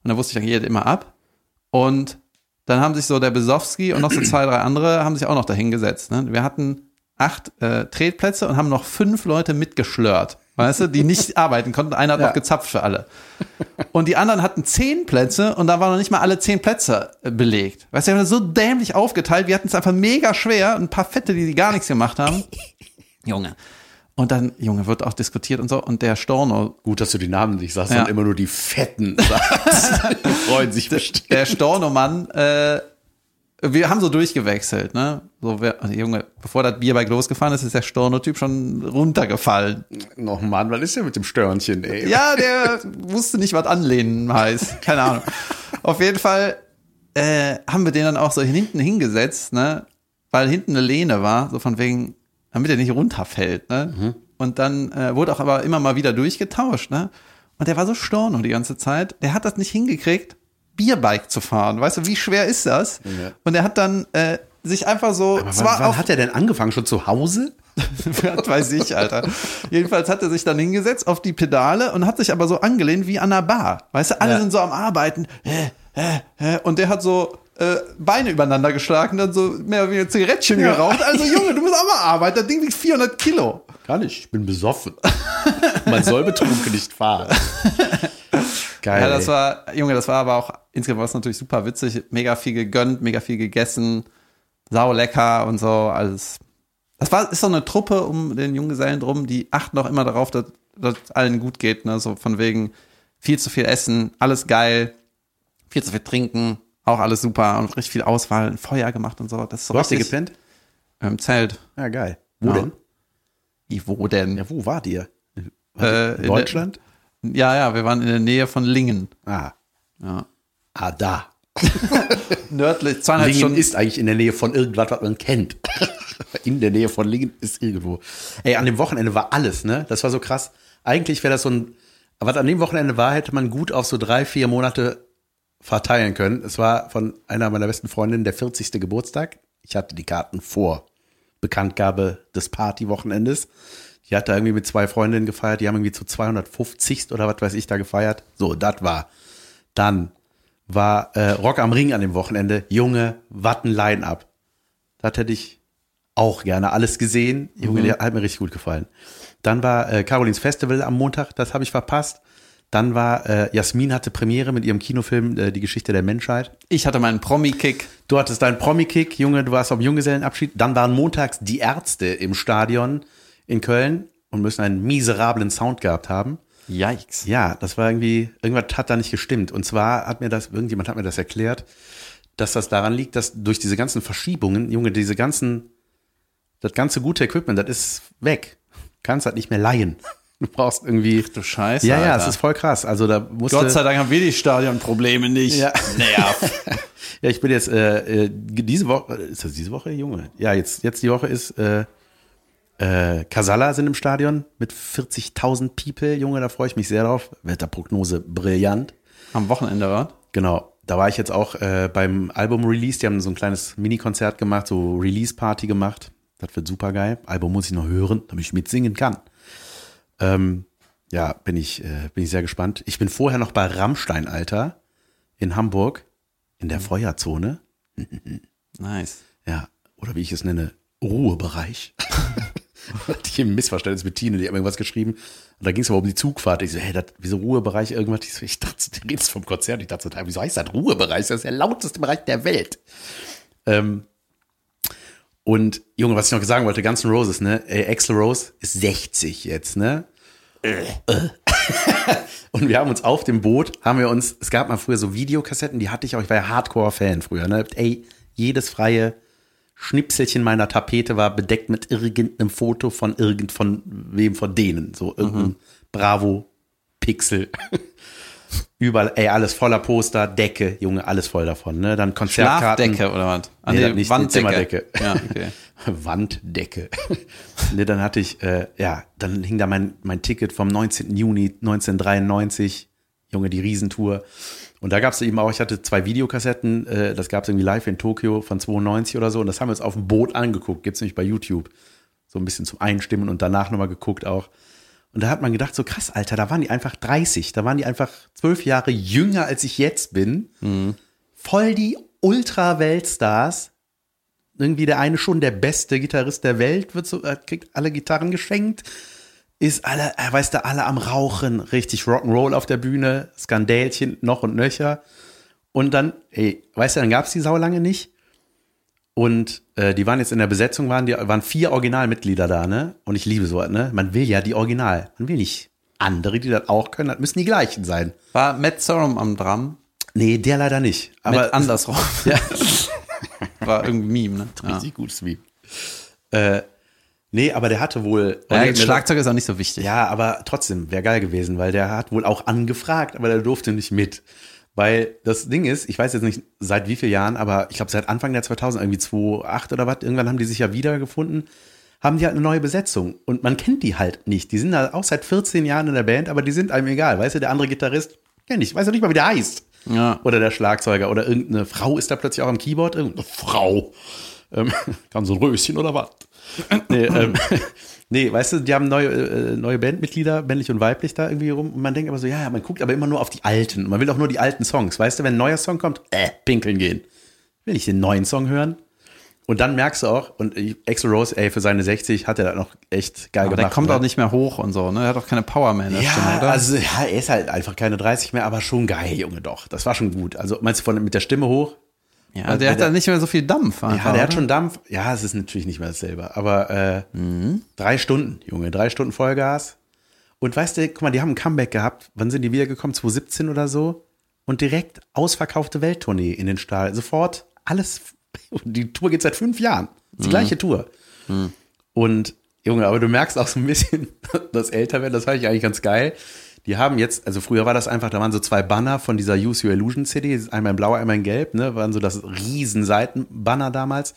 Und da wusste ich, dann geht immer ab. Und dann haben sich so der Besowski und noch so zwei, drei andere haben sich auch noch dahingesetzt. Ne? Wir hatten acht äh, Tretplätze und haben noch fünf Leute mitgeschlört. Weißt du, die nicht arbeiten konnten. Einer hat Ja. noch gezapft für alle. Und die anderen hatten zehn Plätze und da waren noch nicht mal alle zehn Plätze äh, belegt. Weißt du, wir haben das so dämlich aufgeteilt. Wir hatten es einfach mega schwer. Ein paar Fette, die, die gar nichts gemacht haben. Junge. Und dann, Junge, wird auch diskutiert und so. Und der Storno, Gut, dass du die Namen nicht sagst, Ja. sondern immer nur die Fetten sagst. Die freuen sich bestimmt. der Storno-Mann, äh, wir haben so durchgewechselt, ne? So, wer, also Junge, bevor das Bierbike losgefahren ist, ist der Storno-Typ schon runtergefallen. Noch Mann, was ist denn mit dem Störnchen, ey? Ja, der wusste nicht, was anlehnen heißt. Keine Ahnung. Auf jeden Fall äh, haben wir den dann auch so hinten hingesetzt, ne? Weil hinten eine Lehne war, so von wegen, damit er nicht runterfällt, ne? Und dann äh, wurde auch aber immer mal wieder durchgetauscht, ne? Und der war so storno die ganze Zeit. Der hat das nicht hingekriegt, Bierbike zu fahren. Weißt du, wie schwer ist das? Ja. Und er hat dann äh, sich einfach so, Aber wann, zwar wann auf hat er denn angefangen? Schon zu Hause? was weiß ich, Alter. Jedenfalls hat er sich dann hingesetzt auf die Pedale und hat sich aber so angelehnt wie an einer Bar. Weißt du, alle Ja. sind so am Arbeiten. Und der hat so äh, Beine übereinander geschlagen, dann so mehr oder weniger Zigarettchen geraucht. Also Junge, du musst auch mal arbeiten. Das Ding wiegt 400 Kilo. Gar nicht, ich bin besoffen. Man soll betrunken nicht fahren. Geil. Ja, das war, Junge, das war aber auch insgesamt war es natürlich super witzig. Mega viel gegönnt, mega viel gegessen. Sau lecker und so. Alles. Das war, ist so eine Truppe um den Junggesellen drum, die achten auch immer darauf, dass dass es allen gut geht. Ne? So von wegen viel zu viel essen, alles geil, viel zu viel trinken, auch alles super und richtig viel Auswahl, ein Feuer gemacht und so. Das ist so Wo hast du richtig gepennt? im Zelt. Ja, geil. Wo Ja. denn? Wie, wo denn? Ja, wo wart ihr? Äh, in Deutschland? Der, ja, ja, wir waren in der Nähe von Lingen. Ah. Ja. Ah, da. Nördlich, zweieinhalb Lingen Stunden. ist eigentlich in der Nähe von irgendwas, was man kennt. in der Nähe von Lingen ist irgendwo. Ey, an dem Wochenende war alles, ne? Das war so krass. Eigentlich wäre das so ein, was an dem Wochenende war, hätte man gut auf so drei, vier Monate verteilen können. Es war von einer meiner besten Freundinnen der 40. Geburtstag. Ich hatte die Karten vor Bekanntgabe des Partywochenendes. Die hat da irgendwie mit zwei Freundinnen gefeiert, die haben irgendwie zu 250 oder was weiß ich da gefeiert. So, das war. Dann war äh, Rock am Ring an dem Wochenende. Junge, was ein Line-Up. Das hätte ich auch gerne alles gesehen. Junge, der hat mir richtig gut gefallen. Dann war äh, Carolins Festival am Montag, das habe ich verpasst. Dann war äh, Jasmin hatte Premiere mit ihrem Kinofilm äh, Die Geschichte der Menschheit. Ich hatte meinen Promi-Kick. Du hattest deinen Promi-Kick, Junge, du warst auf dem Junggesellenabschied. Dann waren montags die Ärzte im Stadion in Köln und müssen einen miserablen Sound gehabt haben. Yikes. Ja, das war irgendwie, irgendwas hat da nicht gestimmt. Und zwar hat mir das, irgendjemand hat mir das erklärt, dass das daran liegt, dass durch diese ganzen Verschiebungen, Junge, diese ganzen, das ganze gute Equipment, das ist weg. Kannst halt nicht mehr leihen. Du brauchst irgendwie. Du Scheiße. ja, ja, es ist voll krass. Also da musste. Gott sei Dank haben wir die Stadionprobleme nicht. Ja. Nerv. Ja, ich bin jetzt äh, äh, diese Woche, ist das diese Woche, Junge? Ja, jetzt, jetzt die Woche ist äh, äh, Casalla sind im Stadion mit 40.000 People, Junge, da freue ich mich sehr drauf. Wetterprognose brillant. Am Wochenende, war? Genau, da war ich jetzt auch äh, beim Album-Release, die haben so ein kleines Mini-Konzert gemacht, so Release-Party gemacht. Das wird super geil. Album muss ich noch hören, damit ich mitsingen kann. Ähm, ja, bin ich, äh, bin ich sehr gespannt. Ich bin vorher noch bei Rammstein, Alter, in Hamburg, in der Feuerzone. Nice. Ja, oder wie ich es nenne, Ruhebereich. Hatte ich ein Missverständnis mit Tine, die hat mir irgendwas geschrieben. Und da ging es aber um die Zugfahrt. Ich so, hey, das, wieso Ruhebereich irgendwas? Ich, so, ich dachte, du redest vom Konzert. Ich dachte, so, wieso heißt das Ruhebereich? Das ist der lauteste Bereich der Welt. Ähm, und Junge, was ich noch sagen wollte, Guns N' Roses, ne? Ey, Axl Rose ist 60 jetzt, ne? Und wir haben uns auf dem Boot, haben wir uns, es gab mal früher so Videokassetten, die hatte ich auch, ich war ja Hardcore-Fan früher, ne? Ey, jedes freie Schnipselchen meiner Tapete war bedeckt mit irgendeinem Foto von irgend von wem von denen. So irgendein Mhm. Bravo Pixel. Überall, ey, alles voller Poster, Decke, Junge, alles voll davon, ne? Dann Konzertkarten. Schlafdecke oder was? Ah, Nee, nee, nicht, Wanddecke. Zimmerdecke. Ja, okay. Wanddecke. ne, dann hatte ich, äh, ja, dann hing da mein, mein Ticket vom 19. Juni 1993, Junge, die Riesentour. Und da gab es eben auch, ich hatte zwei Videokassetten, äh, das gab es irgendwie live in Tokio von 92 oder so. Und das haben wir uns auf dem Boot angeguckt, gibt's nämlich bei YouTube. So ein bisschen zum Einstimmen und danach nochmal geguckt auch. Und da hat man gedacht, so krass, Alter, da waren die einfach 30, da waren die einfach zwölf Jahre jünger, als ich jetzt bin. Voll die Ultra-Weltstars irgendwie der eine schon der beste Gitarrist der Welt, wird so, kriegt alle Gitarren geschenkt, ist alle, er weiß da alle am Rauchen, richtig Rock'n'Roll auf der Bühne, Skandälchen noch und nöcher. Und dann, ey, weißt du, dann gab's die Sau lange nicht. Und äh, die waren jetzt in der Besetzung, waren die waren vier Originalmitglieder da, ne? Und ich liebe sowas, ne? Man will ja die Original. Man will nicht andere, die das auch können, das müssen die gleichen sein. War Matt Sorum am Drum? Nee, der leider nicht. Aber Matt andersrum. Ja. War irgendwie Meme, ne? Ja. Richtig gutes Meme. Äh, nee, aber der hatte wohl. Ja, Nee, Schlagzeug ist auch nicht so wichtig. Ja, aber trotzdem, wäre geil gewesen, weil der hat wohl auch angefragt, aber der durfte nicht mit. Weil das Ding ist, ich weiß jetzt nicht seit wie vielen Jahren, aber ich glaube seit Anfang der 2000, irgendwie 2008 oder was, irgendwann haben die sich ja wiedergefunden, haben die halt eine neue Besetzung. Und man kennt die halt nicht. Die sind da auch seit 14 Jahren in der Band, aber die sind einem egal. Weißt du, der andere Gitarrist, kenn ich, weiß ja nicht mal, wie der heißt. Ja. Oder der Schlagzeuger oder irgendeine Frau ist da plötzlich auch am Keyboard. Irgendeine Frau. Ähm, kann so ein Röschen oder was? Nee, ähm, nee, weißt du, die haben neue, äh, neue Bandmitglieder, männlich und weiblich da irgendwie rum. Und man denkt aber so, ja, ja, man guckt aber immer nur auf die alten. Man will auch nur die alten Songs. Weißt du, wenn ein neuer Song kommt, äh, pinkeln gehen. Will ich den neuen Song hören? Und dann merkst du auch, und Axel Rose, ey, für seine 60 hat er das noch echt geil Aber gemacht. der kommt ne? auch nicht mehr hoch und so, ne? Er hat auch keine Power mehr in der Ja, Stimme, oder? also ja, er ist halt einfach keine 30 mehr, aber schon geil, Junge, doch. Das war schon gut. Also meinst du von mit der Stimme hoch? Ja, also der hat der- da nicht mehr so viel Dampf. Ja, einfach, der hat oder? schon Dampf. Ja, es ist natürlich nicht mehr dasselbe. Aber äh, Mhm. drei Stunden, Junge, drei Stunden Vollgas. Und weißt du, guck mal, die haben ein Comeback gehabt. Wann sind die wiedergekommen? 2017 oder so? Und direkt ausverkaufte Welttournee in den Stahl. Sofort alles. Die Tour geht seit fünf Jahren. Die gleiche Tour. Und Junge, aber du merkst auch so ein bisschen das Älterwerden, das fand ich eigentlich ganz geil. Die haben jetzt, also früher war das einfach, da waren so zwei Banner von dieser Use Your Illusion CD, einmal in blau, einmal in gelb, ne, waren so das riesen Seitenbanner damals.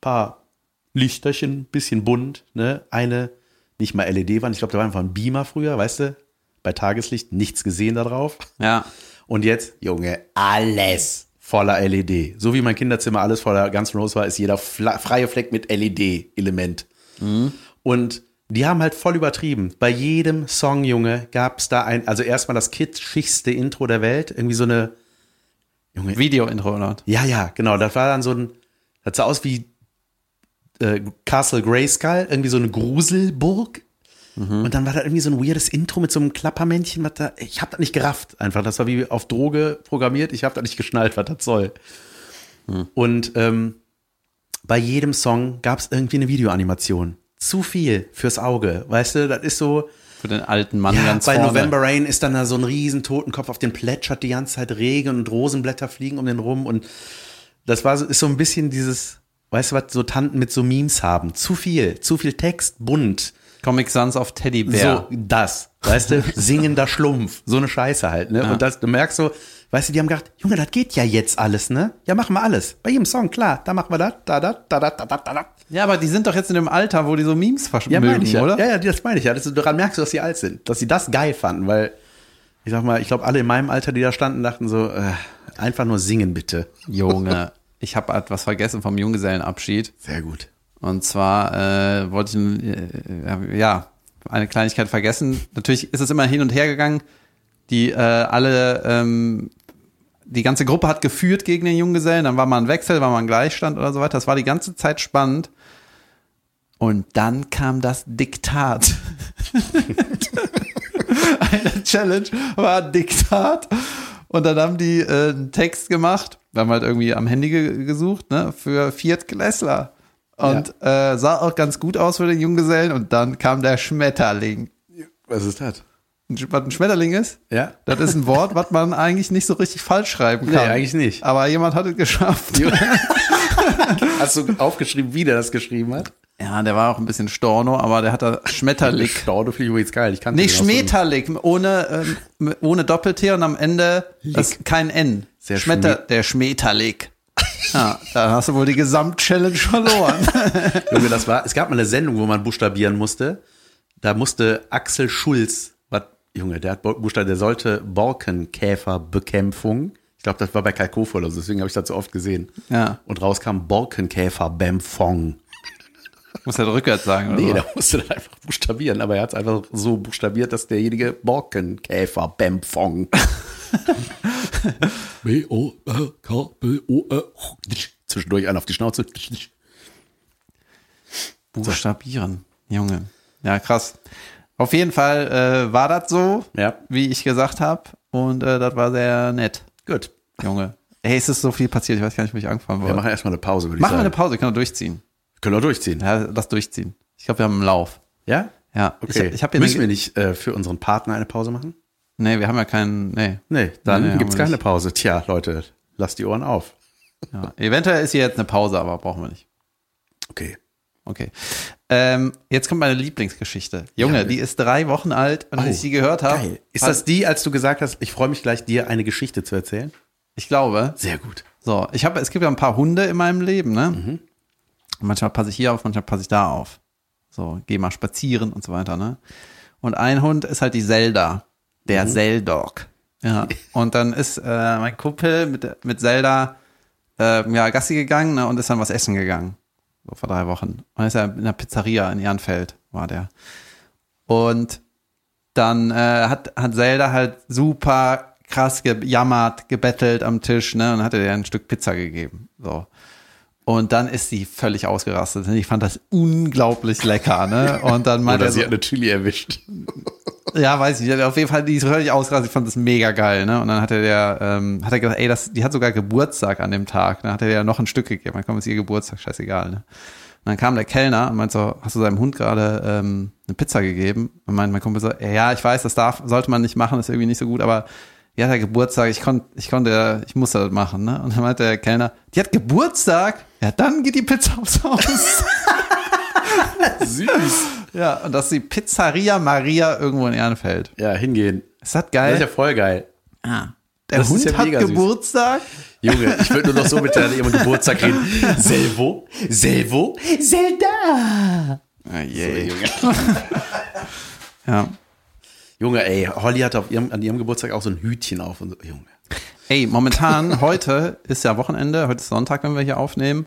Paar Lichterchen, bisschen bunt, ne, eine, nicht mal LED-Wand, ich glaube, da war einfach ein Beamer früher, weißt du, bei Tageslicht nichts gesehen da drauf. Ja. Und jetzt, Junge, alles voller LED. So wie mein Kinderzimmer alles voller Guns N' Roses war, ist jeder freie Fleck mit LED-Element. Und die haben halt voll übertrieben. Bei jedem Song, Junge, gab es da ein, also erstmal das kitschigste Intro der Welt, irgendwie so eine, Junge, Video-Intro, oder? ja, ja, genau, das war dann so ein, das sah aus wie äh, Castle Grayskull, irgendwie so eine Gruselburg. Und dann war da irgendwie so ein weirdes Intro mit so einem Klappermännchen, was da, ich hab das nicht gerafft einfach. Das war wie auf Droge programmiert, ich hab da nicht geschnallt, was das soll. Und ähm, bei jedem Song gab es irgendwie eine Videoanimation. Zu viel fürs Auge, weißt du, das ist so, Für den alten Mann ja, ganz bei vorne. November Rain ist dann da so ein riesen Totenkopf, auf den plätschert die ganze Zeit Regen und Rosenblätter fliegen um den rum und das war so, ist so ein bisschen dieses, weißt du was, so Tanten mit so Memes haben. Zu viel, zu viel Text, bunt. Comic Sans of Teddybär. So, das, weißt du, singender Schlumpf, so eine Scheiße halt, ne? Und das, du merkst so, weißt du, die haben gedacht, Junge, das geht ja jetzt alles, ne? Ja, machen wir alles. Bei jedem Song, klar, da machen wir das, da, da, da, da, da, da, da. Ja, aber die sind doch jetzt in dem Alter, wo die so Memes Ja, verschmögen, meine ich ja. oder? Ja, ja, das meine ich ja. Das, daran merkst du, dass sie alt sind, dass sie das geil fanden, weil ich sag mal, ich glaube, alle in meinem Alter, die da standen, dachten so, äh, einfach nur singen bitte. Junge, ich habe etwas vergessen vom Junggesellenabschied. Sehr gut. Und zwar äh, wollte ich, äh, ja, eine Kleinigkeit vergessen. Natürlich ist es immer hin und her gegangen. Die äh, alle, ähm, die ganze Gruppe hat geführt gegen den Junggesellen. Dann war mal ein Wechsel, war mal ein Gleichstand oder so weiter. Das war die ganze Zeit spannend. Und dann kam das Diktat. Eine Challenge war Diktat. Und dann haben die äh, einen Text gemacht. Wir haben halt irgendwie am Handy ge gesucht, ne, für Viertklässler. Und äh, sah auch ganz gut aus für den Junggesellen. Und dann kam der Schmetterling. Was ist das? Was ein Schmetterling ist? Ja? Das ist ein Wort, was man eigentlich nicht so richtig falsch schreiben kann. Nee, eigentlich nicht. Aber jemand hat es geschafft. Hast du aufgeschrieben, wie der das geschrieben hat? Ja, der war auch ein bisschen Storno, aber der hat da Schmetterlick. Storno finde ich übrigens geil. Ich kannte den auch so. Ohne, ähm, ohne Doppel-T und am Ende das, kein N. Sehr Schmetter, der Schmetterlick. Ja, da hast du wohl die Gesamt-Challenge verloren. Junge, das war, es gab mal eine Sendung, wo man buchstabieren musste. Da musste Axel Schulz, was, Junge, der hat buchstabiert, der sollte Borkenkäferbekämpfung. Ich glaube, das war bei Kalkofe oder so, deswegen habe ich das so oft gesehen. Ja. Und rauskam Borkenkäferbämpfong. Muss er rückwärts sagen, oder? Nee, der musste das einfach buchstabieren, aber er hat es einfach so buchstabiert, dass derjenige Borkenkäferbämpfong. B-O-R-K-B-O-R. Zwischendurch einen auf die Schnauze. Buchstabieren, Junge. Ja, krass. Auf jeden Fall äh, war das so, Ja. wie ich gesagt habe. Und äh, das war sehr nett, Gut. Junge. Ey, es ist so viel passiert, ich weiß gar nicht, wo ich anfangen Wir wollte. machen erstmal eine Pause, würde ich Machen wir sagen. eine Pause, können wir durchziehen. Können wir durchziehen. Ja, lass durchziehen. Ich glaube, wir haben einen Lauf. Ja? Ja, Okay. ich, ich Müssen eine, wir nicht äh, für unseren Partner eine Pause machen? Nee, wir haben ja keinen, nee. Nee, dann Nee, gibt's keine. Pause. Tja, Leute, lasst die Ohren auf. Ja. Eventuell ist hier jetzt eine Pause, aber brauchen wir nicht. Okay. Okay. Ähm, jetzt kommt meine Lieblingsgeschichte. Junge, Ja. die ist drei Wochen alt und als ich sie gehört habe. Ist das die, als du gesagt hast, ich freue mich gleich, dir eine Geschichte zu erzählen? Ich glaube. Sehr gut. So, ich habe, es gibt ja ein paar Hunde in meinem Leben, ne? Mhm. Manchmal passe ich hier auf, manchmal passe ich da auf. So, geh mal spazieren und so weiter, ne? Und ein Hund ist halt die Zelda, Mhm. der Zeldog. Ja. Und dann ist äh, mein Kumpel mit, mit Zelda äh, ja, Gassi gegangen ne, und ist dann was essen gegangen. So vor drei Wochen. Und ist ja in der Pizzeria in Ehrenfeld, war der. Und dann äh, hat, hat Zelda halt super krass gejammert, gebettelt am Tisch, ne? Und dann hat er ihr ein Stück Pizza gegeben. So. Und dann ist sie völlig ausgerastet. Ich fand das unglaublich lecker, ne? Und dann meinte Oder er so, sie hat eine Chili erwischt. ja, weiß ich, auf jeden Fall, die ist völlig ausgerastet. Ich fand das mega geil, ne? Und dann hat er der, ähm, hat er gesagt, ey, das, die hat sogar Geburtstag an dem Tag. Dann hat er der noch ein Stück gegeben. Dann kommt es ihr Geburtstag, scheißegal, ne? Und dann kam der Kellner und meinte so, hast du seinem Hund gerade ähm, eine Pizza gegeben? Und meinte mein Kumpel so, ja, ich weiß, das darf, sollte man nicht machen, ist irgendwie nicht so gut, aber die hat ja Geburtstag, ich konnte, ich konnte, ich musste das machen, ne? Und dann meinte der Kellner, die hat Geburtstag? Ja, dann geht die Pizza aufs Haus. Süß. Ja, und das ist die Pizzeria Maria irgendwo in Ehrenfeld. Ja, hingehen. Ist das Das geil? ist ja voll geil. Ja. Der Das Hund ja hat süß. Geburtstag. Junge, ich würde nur noch so mit der ihrem Geburtstag reden. Selvo, Selvo, Zelda. Ah, yeah. ja. Junge, ey, Holly hatte auf ihrem, an ihrem Geburtstag auch so ein Hütchen auf. Und so. Junge. Ey, momentan, heute ist ja Wochenende, heute ist Sonntag, wenn wir hier aufnehmen.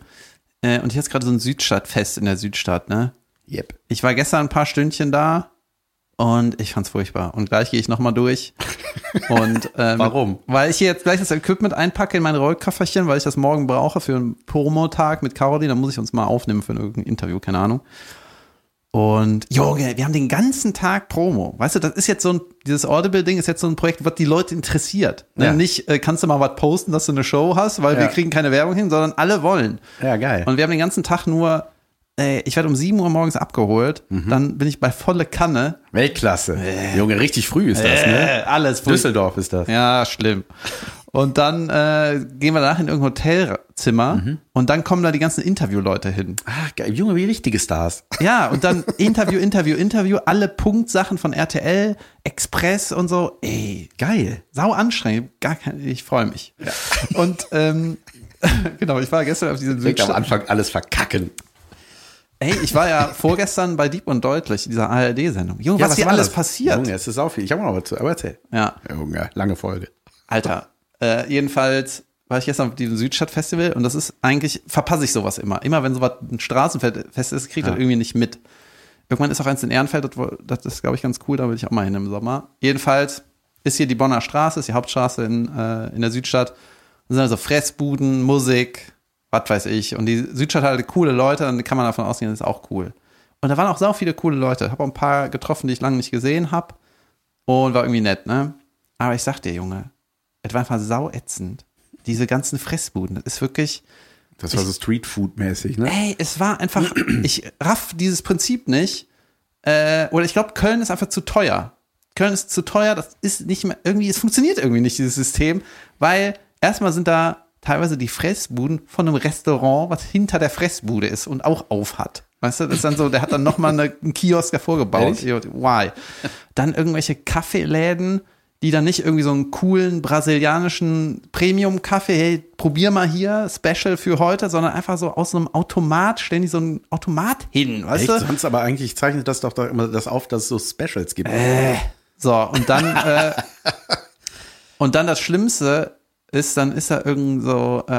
Äh, und hier ist gerade so ein Südstadtfest in der Südstadt, ne? Yep. Ich war gestern ein paar Stündchen da und ich fand's furchtbar. Und gleich gehe ich nochmal durch. Und ähm, Warum? Weil ich hier jetzt gleich das Equipment einpacke in mein Rollkofferchen, weil ich das morgen brauche für einen Promo-Tag mit Caroline. Dann muss ich uns mal aufnehmen für irgendein Interview, keine Ahnung. Und Junge, wir haben den ganzen Tag Promo. Weißt du, das ist jetzt so ein, dieses Audible-Ding ist jetzt so ein Projekt, was die Leute interessiert. Ne? Ja. Nicht, äh, kannst du mal was posten, dass du eine Show hast, weil Ja. wir kriegen keine Werbung hin, sondern alle wollen. Ja, geil. Und wir haben den ganzen Tag nur, äh, ich werde um 7 Uhr morgens abgeholt, Mhm. dann bin ich bei volle Kanne. Weltklasse. Junge, richtig früh ist das, ne? Äh, alles. Düsseldorf ist das. Ja, schlimm. Und dann äh, gehen wir danach in irgendein Hotelzimmer Mhm. und dann kommen da die ganzen Interviewleute hin. Ah, geil. Junge, wie richtige Stars. Ja, und dann Interview, Interview, Interview, alle Punktsachen von RTL, Express und so. Ey, Geil. sau anstrengend. Gar kein, ich freue mich. Und ähm, genau, ich war gestern auf diesem Direkt am. Anfang alles verkacken. Ey, ich war ja vorgestern bei Dieb und Deutlich, dieser ARD-Sendung. Junge, was, hier war alles das? passiert. Junge, es ist auch viel. Ich habe noch was zu, aber erzähl. Ja, Junge, lange Folge. Alter. Äh, jedenfalls war ich gestern auf diesem Südstadtfestival und das ist eigentlich, verpasse ich sowas immer. Immer wenn sowas ein Straßenfest ist, kriege ich das irgendwie nicht mit. Irgendwann ist auch eins in Ehrenfeld, das, das ist, glaube ich, ganz cool, da will ich auch mal hin im Sommer. Jedenfalls ist hier die Bonner Straße, ist die Hauptstraße in, äh, in der Südstadt. Da sind also Fressbuden, Musik, was weiß ich. Und die Südstadt hat halt coole Leute, dann kann man davon ausgehen, das ist auch cool. Und da waren auch sau viele coole Leute. Habe auch ein paar getroffen, die ich lange nicht gesehen habe. Und war irgendwie nett, ne? Aber ich sag dir, Junge, es war einfach sau ätzend. Diese ganzen Fressbuden, das ist wirklich, Das war so Streetfood-mäßig, ne? ey, es war einfach, ich raff dieses Prinzip nicht. Äh, oder ich glaube, Köln ist einfach zu teuer. Köln ist zu teuer, das ist nicht mehr, irgendwie, es funktioniert irgendwie nicht, dieses System, weil erstmal sind da teilweise die Fressbuden von einem Restaurant, was hinter der Fressbude ist und auch auf hat. Weißt du, das ist dann so, der hat dann nochmal eine, einen Kiosk davor gebaut. Why? Dann irgendwelche Kaffeeläden, die dann nicht irgendwie so einen coolen brasilianischen Premium-Kaffee, hey, probier mal hier, Special für heute, sondern einfach so aus einem Automat, stellen die so einen Automat hin, weißt Echt? du? Sonst aber eigentlich zeichnet das doch da immer das auf, dass es so Specials gibt. Äh. So, und dann, äh, und dann das Schlimmste ist, dann ist da irgend so, äh,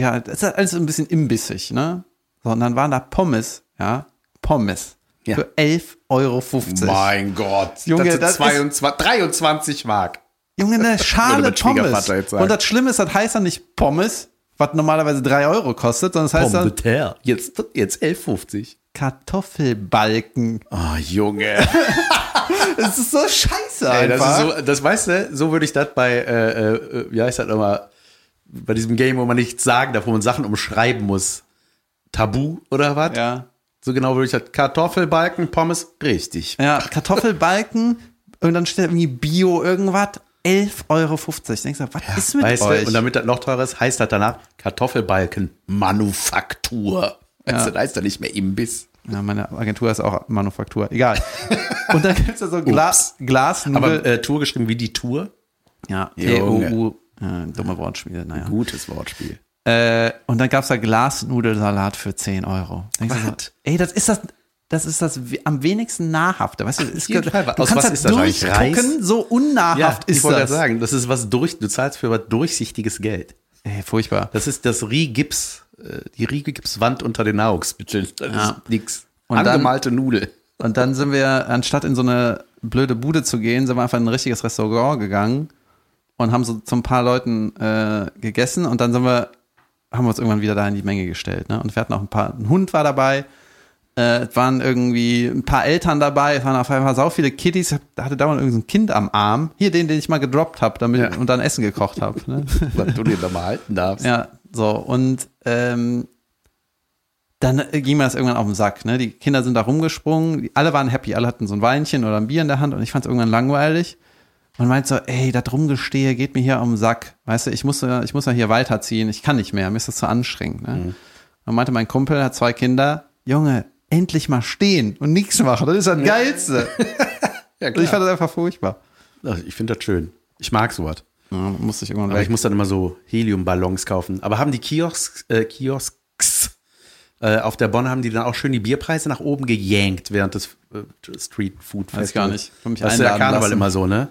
ja, das ist alles ein bisschen imbissig, ne? So, und dann waren da Pommes, ja, Pommes. Ja. Für 11,50 Euro. Mein Gott. Junge, das das ist- 22, 23 Mark. Junge, eine Schale Pommes. Und das Schlimme ist, das heißt dann nicht Pommes, was normalerweise 3 Euro kostet, sondern das heißt Pomme de dann terre. Jetzt, jetzt 11,50. Kartoffelbalken. Oh, Junge. Das ist so scheiße Ey, das, einfach. ist so, das weißt du, so würde ich das bei, äh, äh, wie heißt das nochmal, bei diesem Game, wo man nichts sagen darf, wo man Sachen umschreiben muss. Tabu oder was? ja. So genau würde ich das. Kartoffelbalken, Pommes, richtig. Ja, Kartoffelbalken und dann steht irgendwie Bio irgendwas. 11,50 Euro. Ich denke so, was ist mit weißt euch? du, und damit das noch teurer ist, heißt das danach Kartoffelbalken Manufaktur. Du, das heißt doch nicht mehr Imbiss. Ja, meine Agentur ist auch Manufaktur. Egal. Und dann gibt es da so Glas, Glasnudel. Aber äh, Tour geschrieben wie die Tour. ja. T-O-U. Ja, dumme Wortspiele, naja. Gutes Wortspiel. Äh, und dann gab es da Glasnudelsalat für 10 Euro. Denkst du so, ey, das ist das, das ist das am wenigsten nahrhafte. Weißt du, ist, du kannst Aus was ist das durchgucken, so unnahrhaft ich ist wollte das. gerade sagen, das ist was durch, du zahlst für was durchsichtiges Geld. Ey, furchtbar. Das ist das Äh, die Riegipswand unter den Nahrungsmitteln. Das Ja. ist nix. Und dann- Angemalte Nudel. Und dann sind wir, anstatt in so eine blöde Bude zu gehen, sind wir einfach in ein richtiges Restaurant gegangen und haben so zu ein paar Leuten äh, gegessen und dann sind wir, haben wir uns irgendwann wieder da in die Menge gestellt. Ne? Und wir hatten auch ein paar, ein Hund war dabei, äh, es waren irgendwie ein paar Eltern dabei, es waren auf einmal sau viele Kiddies, da hatte dauernd irgendein so ein Kind am Arm. Hier den, den ich mal gedroppt habe damit Ja. und dann Essen gekocht habe. Ne? Was du dir da mal halten darfst. Ja, so, und ähm, dann ging mir das irgendwann auf den Sack. Ne? Die Kinder sind da rumgesprungen, alle waren happy, alle hatten so ein Weinchen oder ein Bier in der Hand und ich fand es irgendwann langweilig. Und meinte so, ey, das Rumgestehe geht mir hier auf den Sack. Weißt du, ich muss, ja- ich muss ja hier weiterziehen, ich kann nicht mehr, mir ist das zu anstrengend. Ne? Dann meinte mein Kumpel, hat zwei Kinder, Junge, endlich mal stehen und nichts machen, das ist das Geilste. Ja, Und ich fand das einfach furchtbar. Ach, ich finde das schön. Ich mag sowas. Ja, musste ich irgendwann Aber ich weg. muss dann immer so Heliumballons kaufen. Aber haben die Kiosks, äh, Kiosks äh, auf der Bonn haben die dann auch schön die Bierpreise nach oben gejankt während des äh, Street Food Weiß gar nicht. Das ist ja einladen Karneval lassen. immer so, ne?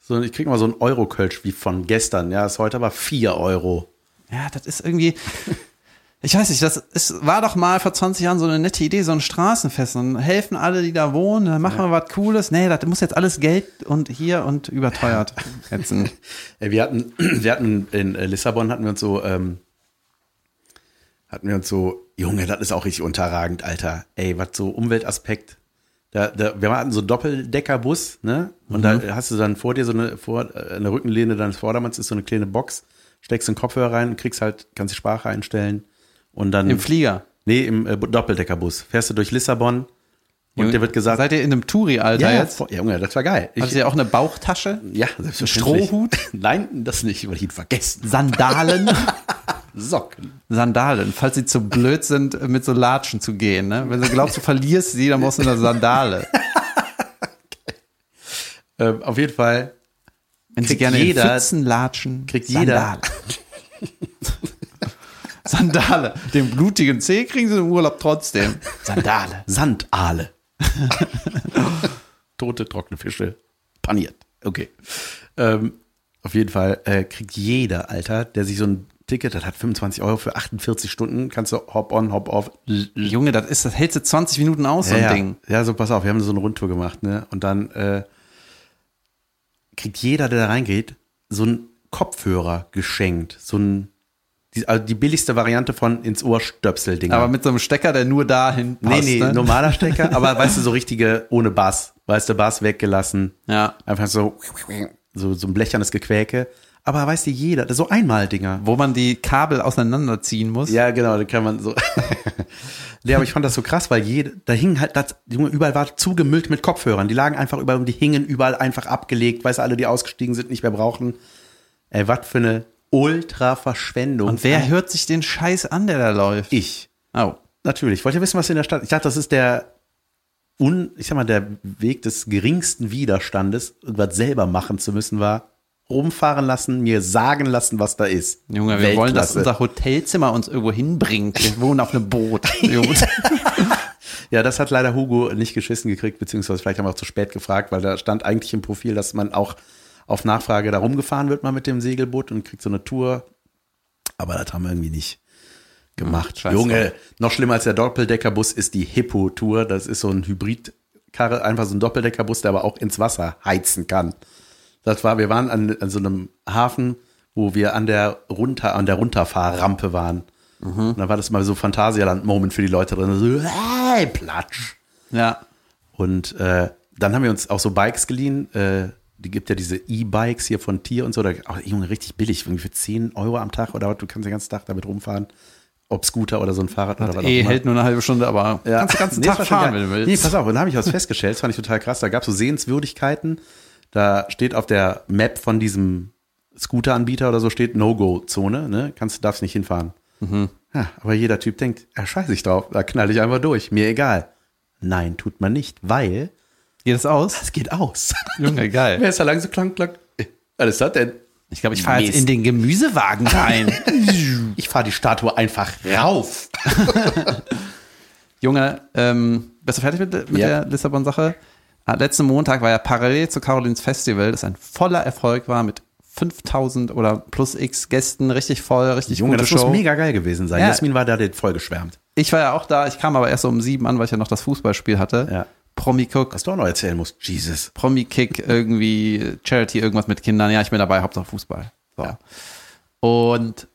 So, ich krieg mal so einen Euro-Kölsch wie von gestern. Ja, ist heute aber 4 Euro. Ja, das ist irgendwie. Ich weiß nicht, das ist, war doch mal vor 20 Jahren so eine nette Idee, so ein Straßenfest. Dann helfen alle, die da wohnen, dann machen wir was Cooles. Nee, das muss jetzt alles Geld und hier und überteuert wir hatten, wir hatten in äh, Lissabon hatten wir uns so, ähm, hatten wir uns so, Junge, das ist auch richtig unterragend, Alter. Ey, was so Umweltaspekt. Da, da, wir hatten so Doppeldeckerbus, ne? Und da hast du dann vor dir so eine, vor, äh, eine Rückenlehne deines Vordermanns ist so eine kleine Box, steckst einen Kopfhörer rein und kriegst halt, kannst die Sprache einstellen. Und dann. Im Flieger. Nee, im äh, Doppeldeckerbus. Fährst du durch Lissabon und dir wird gesagt, Seid ihr in einem Touri-Alter ja, jetzt? ja, Junge, das war geil. Ich, Hattet ihr auch eine Bauchtasche? ja, selbstverständlich. Strohhut? Nein, das nicht, weil ich ihn vergessen. Sandalen? Socken. Sandalen, falls sie zu blöd sind, mit so Latschen zu gehen. Ne? Wenn du glaubst, du verlierst sie, dann brauchst du eine Sandale. Ähm, auf jeden Fall Wenn sie gerne jeder- in Pfützen latschen, kriegt jeder- Sandale. Den blutigen Zeh kriegen sie im Urlaub trotzdem. Sandale. Sandaale. Tote, trockene Fische. Paniert. Okay. Ähm, auf jeden Fall äh, kriegt jeder, Alter, der sich so ein Ticket, das hat 25 Euro für 48 Stunden, kannst du hop on, hop off. Junge, das ist, das hältst du 20 Minuten aus, so ein ja, Ding. Ja. ja, so pass auf, wir haben so eine Rundtour gemacht, ne? Und dann äh, kriegt jeder, der da reingeht, so einen Kopfhörer geschenkt. So ein, die, also die billigste Variante von ins Ohr Stöpsel-Dinger. Aber mit so einem Stecker, der nur dahin Nee, passt. nee, ne? normaler Stecker, aber weißt du, so richtige ohne Bass. Weißt du, Bass weggelassen. Ja. Einfach so, so, so ein blechernes Gequäke. Aber weißt du, jeder, so Einmaldinger. Wo man die Kabel auseinanderziehen muss. Ja, genau, da kann man so. nee, aber ich fand das so krass, weil jede, da hingen halt, das, Junge, überall war zugemüllt mit Kopfhörern. Die lagen einfach überall und die hingen überall einfach abgelegt, weißt du, alle, die ausgestiegen sind, nicht mehr brauchten. Ey, was für eine ultra Verschwendung. Und wer hört sich den Scheiß an, der da läuft? Ich. Oh. Natürlich. Wollt ihr wissen, was in der Stadt? Ich dachte, das ist der un, ich sag mal, der Weg des geringsten Widerstandes, irgendwas selber machen zu müssen, war rumfahren lassen, mir sagen lassen, was da ist. Junge, wir wollen, dass unser Hotelzimmer uns irgendwo hinbringt. Wir wohnen auf einem Boot. Ja, das hat leider Hugo nicht geschissen gekriegt, beziehungsweise vielleicht haben wir auch zu spät gefragt, weil da stand eigentlich im Profil, dass man auch auf Nachfrage da rumgefahren wird mal mit dem Segelboot und kriegt so eine Tour. Aber das haben wir irgendwie nicht gemacht. scheiß Junge, noch schlimmer als der Doppeldeckerbus ist die Hippo-Tour. Das ist so ein Hybridkarre, einfach so ein Doppeldeckerbus, der aber auch ins Wasser heizen kann. Das war, wir waren an, an so einem Hafen, wo wir an der runter, an der Runterfahrrampe waren. Und dann war das mal so Phantasialand-Moment für die Leute drin. So, hey, Platsch. Ja. Und äh, dann haben wir uns auch so Bikes geliehen. Äh, die gibt ja diese E-Bikes hier von Tier und so. Da, oh, Junge, richtig billig. Irgendwie für 10 Euro am Tag oder was. Du kannst den ganzen Tag damit rumfahren. Ob Scooter oder so ein Fahrrad oder was auch Eh, immer. hält nur eine halbe Stunde, aber Ja. kannst den ganzen Nee, Tag fahren, wenn du willst. Nee, pass auf, und dann habe ich was festgestellt, das fand ich total krass. Da gab es so Sehenswürdigkeiten. Da steht auf der Map von diesem Scooter-Anbieter oder so steht No-Go-Zone, ne? Kannst, darfst nicht hinfahren. Mhm. Ja, aber jeder Typ denkt, ja, scheiße ich drauf, da knall ich einfach durch, mir egal. Nein, tut man nicht, weil Geht es aus? es geht aus. Junge, geil. Wer ist da lang so klang, klang? Äh, Was ist das denn? Ich glaube, ich fahre jetzt in den Gemüsewagen rein. Ich fahre die Statue einfach rauf. Junge, ähm, bist du fertig mit, mit Ja. der Lissabon-Sache? Ah, Letzten Montag war ja parallel zu Carolins Festival, das ein voller Erfolg war mit 5000 oder plus x Gästen, richtig voll, richtig Junge, das Show. muss mega geil gewesen sein. Ja. Jasmin war da voll geschwärmt. Ich war ja auch da, ich kam aber erst so um sieben an, weil ich ja noch das Fußballspiel hatte. Ja. Promi-Cook, Was du auch noch erzählen musst. Jesus. Promi-Kick, irgendwie Charity, irgendwas mit Kindern. Ja, ich bin dabei, Hauptsache Fußball. So. Ja. Und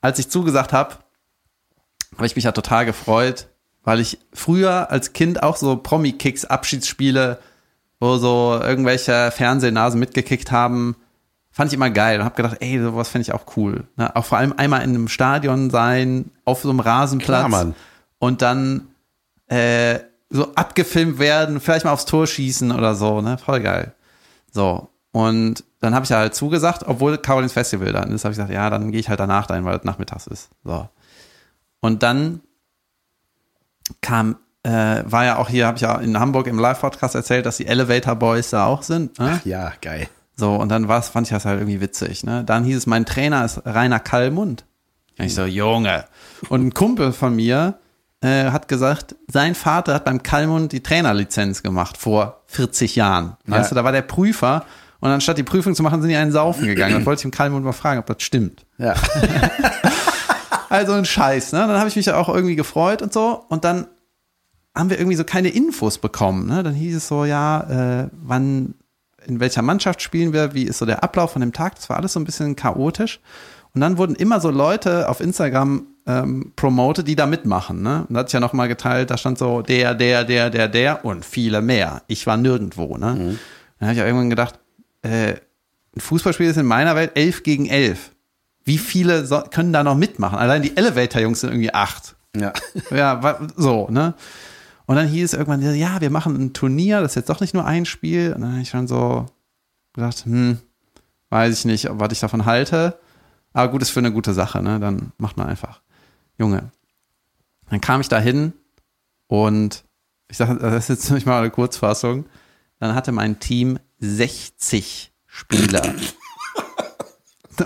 als ich zugesagt habe, habe ich mich ja total gefreut, weil ich früher als Kind auch so Promi-Kicks, Abschiedsspiele, wo so irgendwelche Fernsehnasen mitgekickt haben, fand ich immer geil und habe gedacht, ey, sowas fände ich auch cool. Ne? Auch vor allem einmal in einem Stadion sein, auf so einem Rasenplatz Klar, Mann. und dann äh, so abgefilmt werden, vielleicht mal aufs Tor schießen oder so, ne? Voll geil. So. Und dann habe ich halt zugesagt, obwohl Carolins Festival dann ist, habe ich gesagt, ja, dann gehe ich halt danach dahin, weil es nachmittags ist. So. Und dann kam, äh, war ja auch hier, habe ich ja in Hamburg im Live-Podcast erzählt, dass die Elevator Boys da auch sind. Ne? Ja, geil. So, und dann war's, fand ich das halt irgendwie witzig. Ne? Dann hieß es, mein Trainer ist Rainer Kallmund. Und ich so, Junge. Und ein Kumpel von mir äh, hat gesagt, sein Vater hat beim Kallmund die Trainerlizenz gemacht vor 40 Jahren. Weißt du, da war der Prüfer und anstatt die Prüfung zu machen, sind die einen saufen gegangen. Dann wollte ich im Kallmund mal fragen, ob das stimmt. Ja. Also ein Scheiß, ne? Dann habe ich mich ja auch irgendwie gefreut und so. Und dann haben wir irgendwie so keine Infos bekommen. Ne? Dann hieß es so, ja, äh, wann, in welcher Mannschaft spielen wir, wie ist so der Ablauf von dem Tag. Das war alles so ein bisschen chaotisch. Und dann wurden immer so Leute auf Instagram ähm, promotet, die da mitmachen. Ne? Und da hatte ich ja noch mal geteilt, da stand so der, der, der, der, der und viele mehr. Ich war nirgendwo. Ne? Dann habe ich auch irgendwann gedacht, äh, ein Fußballspiel ist in meiner Welt 11 gegen 11. Wie viele so, können da noch mitmachen? Allein die Elevator-Jungs sind irgendwie acht. Ja. Ja, so, ne? Und dann hieß es irgendwann, ja, wir machen ein Turnier, das ist jetzt doch nicht nur ein Spiel. Und dann habe ich schon so gedacht, hm, weiß ich nicht, was ich davon halte. Aber gut, ist für eine gute Sache, ne? Dann macht man einfach. Junge. Dann kam ich da hin und ich sage, das ist jetzt nicht mal eine Kurzfassung. Dann hatte mein Team 60 Spieler.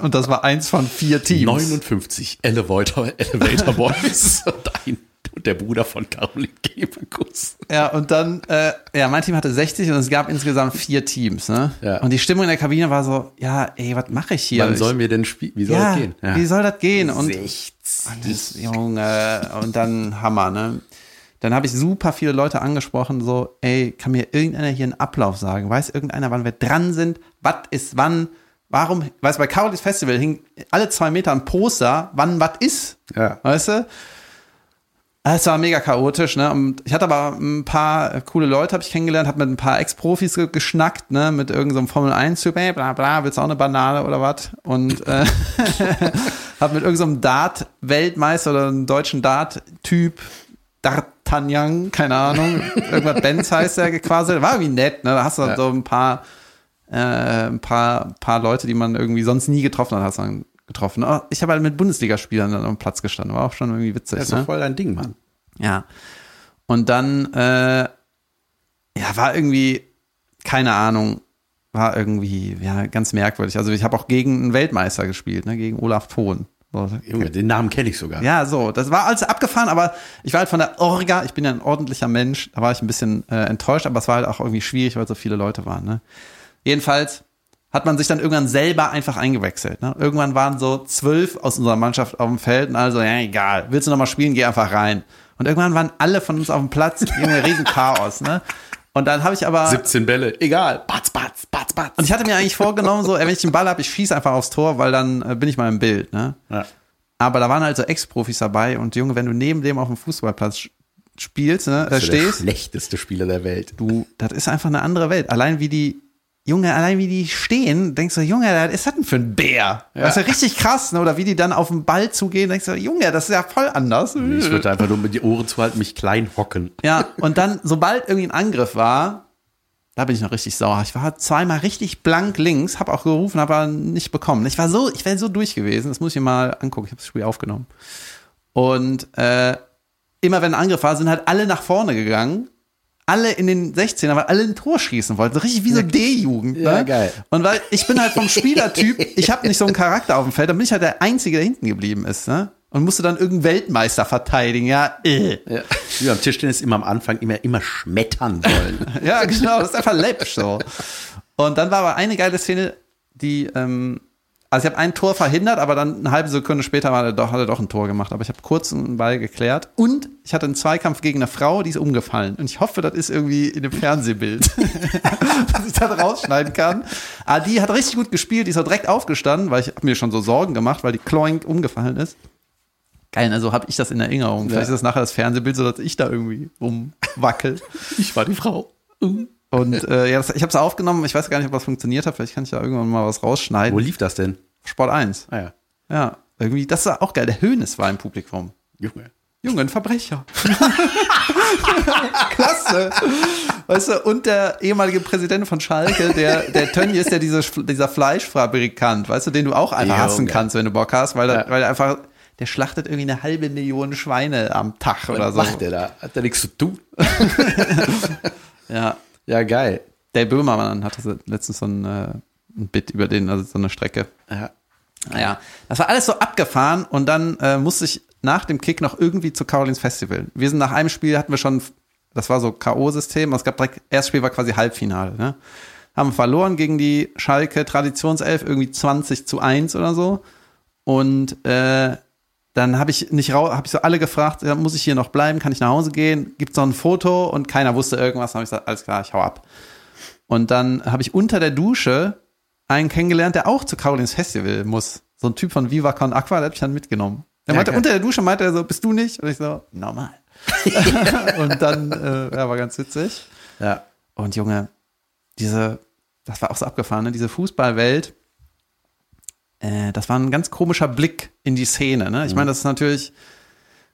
Und das war eins von vier Teams. 59 Elevator, Elevator Boys und, ein, und der Bruder von Caroline Gebekus. Ja, und dann, äh, ja, mein Team hatte 60 und es gab insgesamt vier Teams, ne? Ja. Und die Stimmung in der Kabine war so, ja, ey, was mache ich hier? Wann sollen wir denn spielen? Wie soll ja, das gehen? wie soll das gehen? Und, 60. und das, Junge, und dann Hammer, ne? Dann habe ich super viele Leute angesprochen, so, ey, kann mir irgendeiner hier einen Ablauf sagen? Weiß irgendeiner, wann wir dran sind? Was ist wann? Warum, weißt du, bei Carolis Festival hing alle zwei Meter ein Poster, wann was ist. Ja. Weißt du? Es war mega chaotisch, ne? Und ich hatte aber ein paar coole Leute, habe ich kennengelernt, habe mit ein paar Ex-Profis ge- geschnackt, ne? Mit irgendeinem Formel 1-Typ, ey, bla bla, willst du auch eine Banane oder was? Und äh, habe mit irgendeinem Dart-Weltmeister oder einem deutschen Dart-Typ, D'Artagnan, keine Ahnung, irgendwas Benz heißt der, gequasselt. War irgendwie nett, ne? Da hast du Ja. so ein paar, äh, ein paar, paar Leute, die man irgendwie sonst nie getroffen hat, hast du dann getroffen. Oh, Ich habe halt mit Bundesligaspielern dann am Platz gestanden, war auch schon irgendwie witzig. Das ist ne? doch voll dein Ding, Mann. Ja. Und dann, äh, ja, war irgendwie, keine Ahnung, war irgendwie, ja, ganz merkwürdig. Also ich habe auch gegen einen Weltmeister gespielt, ne, gegen Olaf Thon. So, Junge, den Namen kenne ich sogar. ja, so, das war alles abgefahren, aber ich war halt von der Orga, ich bin ja ein ordentlicher Mensch, da war ich ein bisschen äh, enttäuscht, aber es war halt auch irgendwie schwierig, weil so viele Leute waren. Ne? Jedenfalls hat man sich dann irgendwann selber einfach eingewechselt. Ne? Irgendwann waren so zwölf aus unserer Mannschaft auf dem Feld und also, ja, egal, willst du nochmal spielen, geh einfach rein. Und irgendwann waren alle von uns auf dem Platz, Junge, riesen Chaos, ne? Und dann habe ich aber 17 Bälle, egal. Batz, batz, batz, batz. und ich hatte mir eigentlich vorgenommen, so, wenn ich den Ball habe, ich schieße einfach aufs Tor, weil dann äh, bin ich mal im Bild, ne? ja. Aber da waren halt so Ex-Profis dabei und Junge, wenn du neben dem auf dem Fußballplatz spielst, ne, da Das ist der stehst, schlechteste Spieler der Welt. du, das ist einfach eine andere Welt. Allein wie die, Junge, allein wie die stehen, denkst du, Junge, was ist das denn für ein Bär? Das ist ja richtig krass, ne? Oder wie die dann auf den Ball zugehen, denkst du, Junge, das ist ja voll anders. Ich würde einfach nur mit die Ohren zuhalten, mich klein hocken. Ja, und dann, sobald irgendwie ein Angriff war, da bin ich noch richtig sauer. Ich war zweimal richtig blank links, habe auch gerufen, aber nicht bekommen. Ich war so, ich wäre so durch gewesen. Das muss ich mir mal angucken. Ich habe das Spiel aufgenommen. Und äh, immer wenn ein Angriff war, sind halt alle nach vorne gegangen. Alle in den 16er, weil alle ein Tor schießen wollten. So richtig wie so D-Jugend. Ja, ne? geil. Und weil ich bin halt vom Spielertyp, ich habe nicht so einen Charakter auf dem Feld, dann bin ich halt der Einzige, der hinten geblieben ist. Ne? Und musste dann irgendeinen Weltmeister verteidigen. Ja, äh. Ja. Wie beim Tischtennis immer am Anfang immer, immer schmettern wollen. Ja, genau, das ist einfach läppisch so. Und dann war aber eine geile Szene, die, ähm, also ich habe ein Tor verhindert, aber dann eine halbe Sekunde später war er doch, hat er doch ein Tor gemacht. Aber ich habe kurz einen Ball geklärt und ich hatte einen Zweikampf gegen eine Frau, die ist umgefallen. Und ich hoffe, das ist irgendwie in dem Fernsehbild, dass ich das rausschneiden kann. Aber die hat richtig gut gespielt, die ist auch direkt aufgestanden, weil ich habe mir schon so Sorgen gemacht, weil die Kloink umgefallen ist. Geil, also habe ich das in Erinnerung. Vielleicht ist das nachher das Fernsehbild, so dass ich da irgendwie rumwackel. Ich war die Frau. Und äh, ja, das, ich habe es aufgenommen. Ich weiß gar nicht, ob das funktioniert hat. Vielleicht kann ich da irgendwann mal was Wo rausschneiden. lief das denn? Sport 1. Ah ja. Ja, irgendwie, das war auch geil. Der Hönes war im Publikum. Junge. Junge, ein Verbrecher. Klasse. Weißt du, und der ehemalige Präsident von Schalke, der, der Tönnies, der diese, dieser Fleischfabrikant, weißt du, den du auch einfach Junge. hassen kannst, wenn du Bock hast, weil, er, Ja. weil er einfach, der schlachtet irgendwie eine halbe Million Schweine am Tag oder Was so. macht der da? Hat der nichts zu tun? Ja. Ja, geil. Der Böhmermann hatte letztens so ein, äh, ein Bit über den, also so eine Strecke. Ja. Naja, das war alles so abgefahren und dann äh, musste ich nach dem Kick noch irgendwie zu Carolins Festival. Wir sind nach einem Spiel, hatten wir schon, das war so K.O.-System, es gab direkt, erstes Spiel war quasi Halbfinale, ne? Haben verloren gegen die Schalke Traditionself, irgendwie 20 zu 1 oder so. Und äh, dann habe ich nicht rau habe ich so alle gefragt, muss ich hier noch bleiben, kann ich nach Hause gehen? Gibt's noch ein Foto? Und keiner wusste irgendwas. Dann habe ich gesagt, alles klar, ich hau ab. Und dann habe ich unter der Dusche einen kennengelernt, der auch zu Carolins Festival muss. So ein Typ von Viva Con Aqua, der hat mich dann mitgenommen. Der Ja, meinte, geil. unter der Dusche meinte er so, bist du nicht? Und ich so, normal. und dann, äh, ja, war ganz witzig. Ja. Und Junge, diese, das war auch so abgefahren, ne? diese Fußballwelt, äh, das war ein ganz komischer Blick in die Szene. Ne? Ich meine, das ist natürlich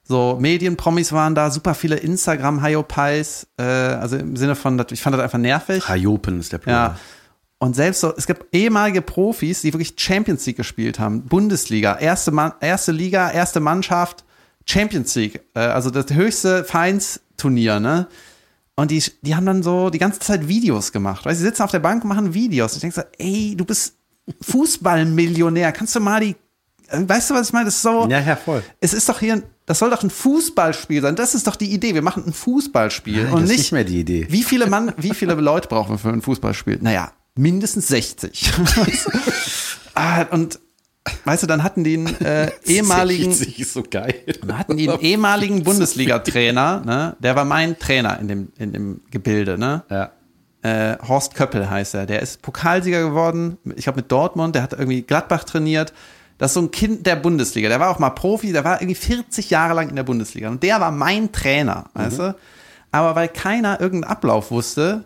so, Medienpromis waren da, super viele Instagram-Hyopies, äh, also im Sinne von, ich fand das einfach nervig. Hajopen ist der Plural. Ja. Und selbst so, es gibt ehemalige Profis, die wirklich Champions League gespielt haben, Bundesliga, erste, Mann, erste Liga, erste Mannschaft, Champions League, äh, also das höchste Vereinsturnier, ne? Und die, die haben dann so die ganze Zeit Videos gemacht. Weißt, du, sie sitzen auf der Bank und machen Videos. Ich denke so, ey, du bist Fußballmillionär. Kannst du mal die, äh, weißt du, was ich meine? Das ist so, Ja, ja, voll. es ist doch hier, das soll doch ein Fußballspiel sein. Das ist doch die Idee. Wir machen ein Fußballspiel Nein, und das ist nicht, nicht mehr die Idee. Wie viele Mann, wie viele Leute brauchen wir für ein Fußballspiel? Naja, mindestens 60. ah, und weißt du, dann hatten die einen äh, ehemaligen, 60 ist so geil. dann hatten die einen ehemaligen Bundesliga-Trainer, ne? Der war mein Trainer in dem, in dem Gebilde, ne? Ja. äh, Horst Köppel heißt er. Der ist Pokalsieger geworden, ich glaube mit Dortmund, der hat irgendwie Gladbach trainiert. Das ist so ein Kind der Bundesliga. Der war auch mal Profi, der war irgendwie 40 Jahre lang in der Bundesliga. Und der war mein Trainer, weißt du? Aber weil keiner irgendeinen Ablauf wusste,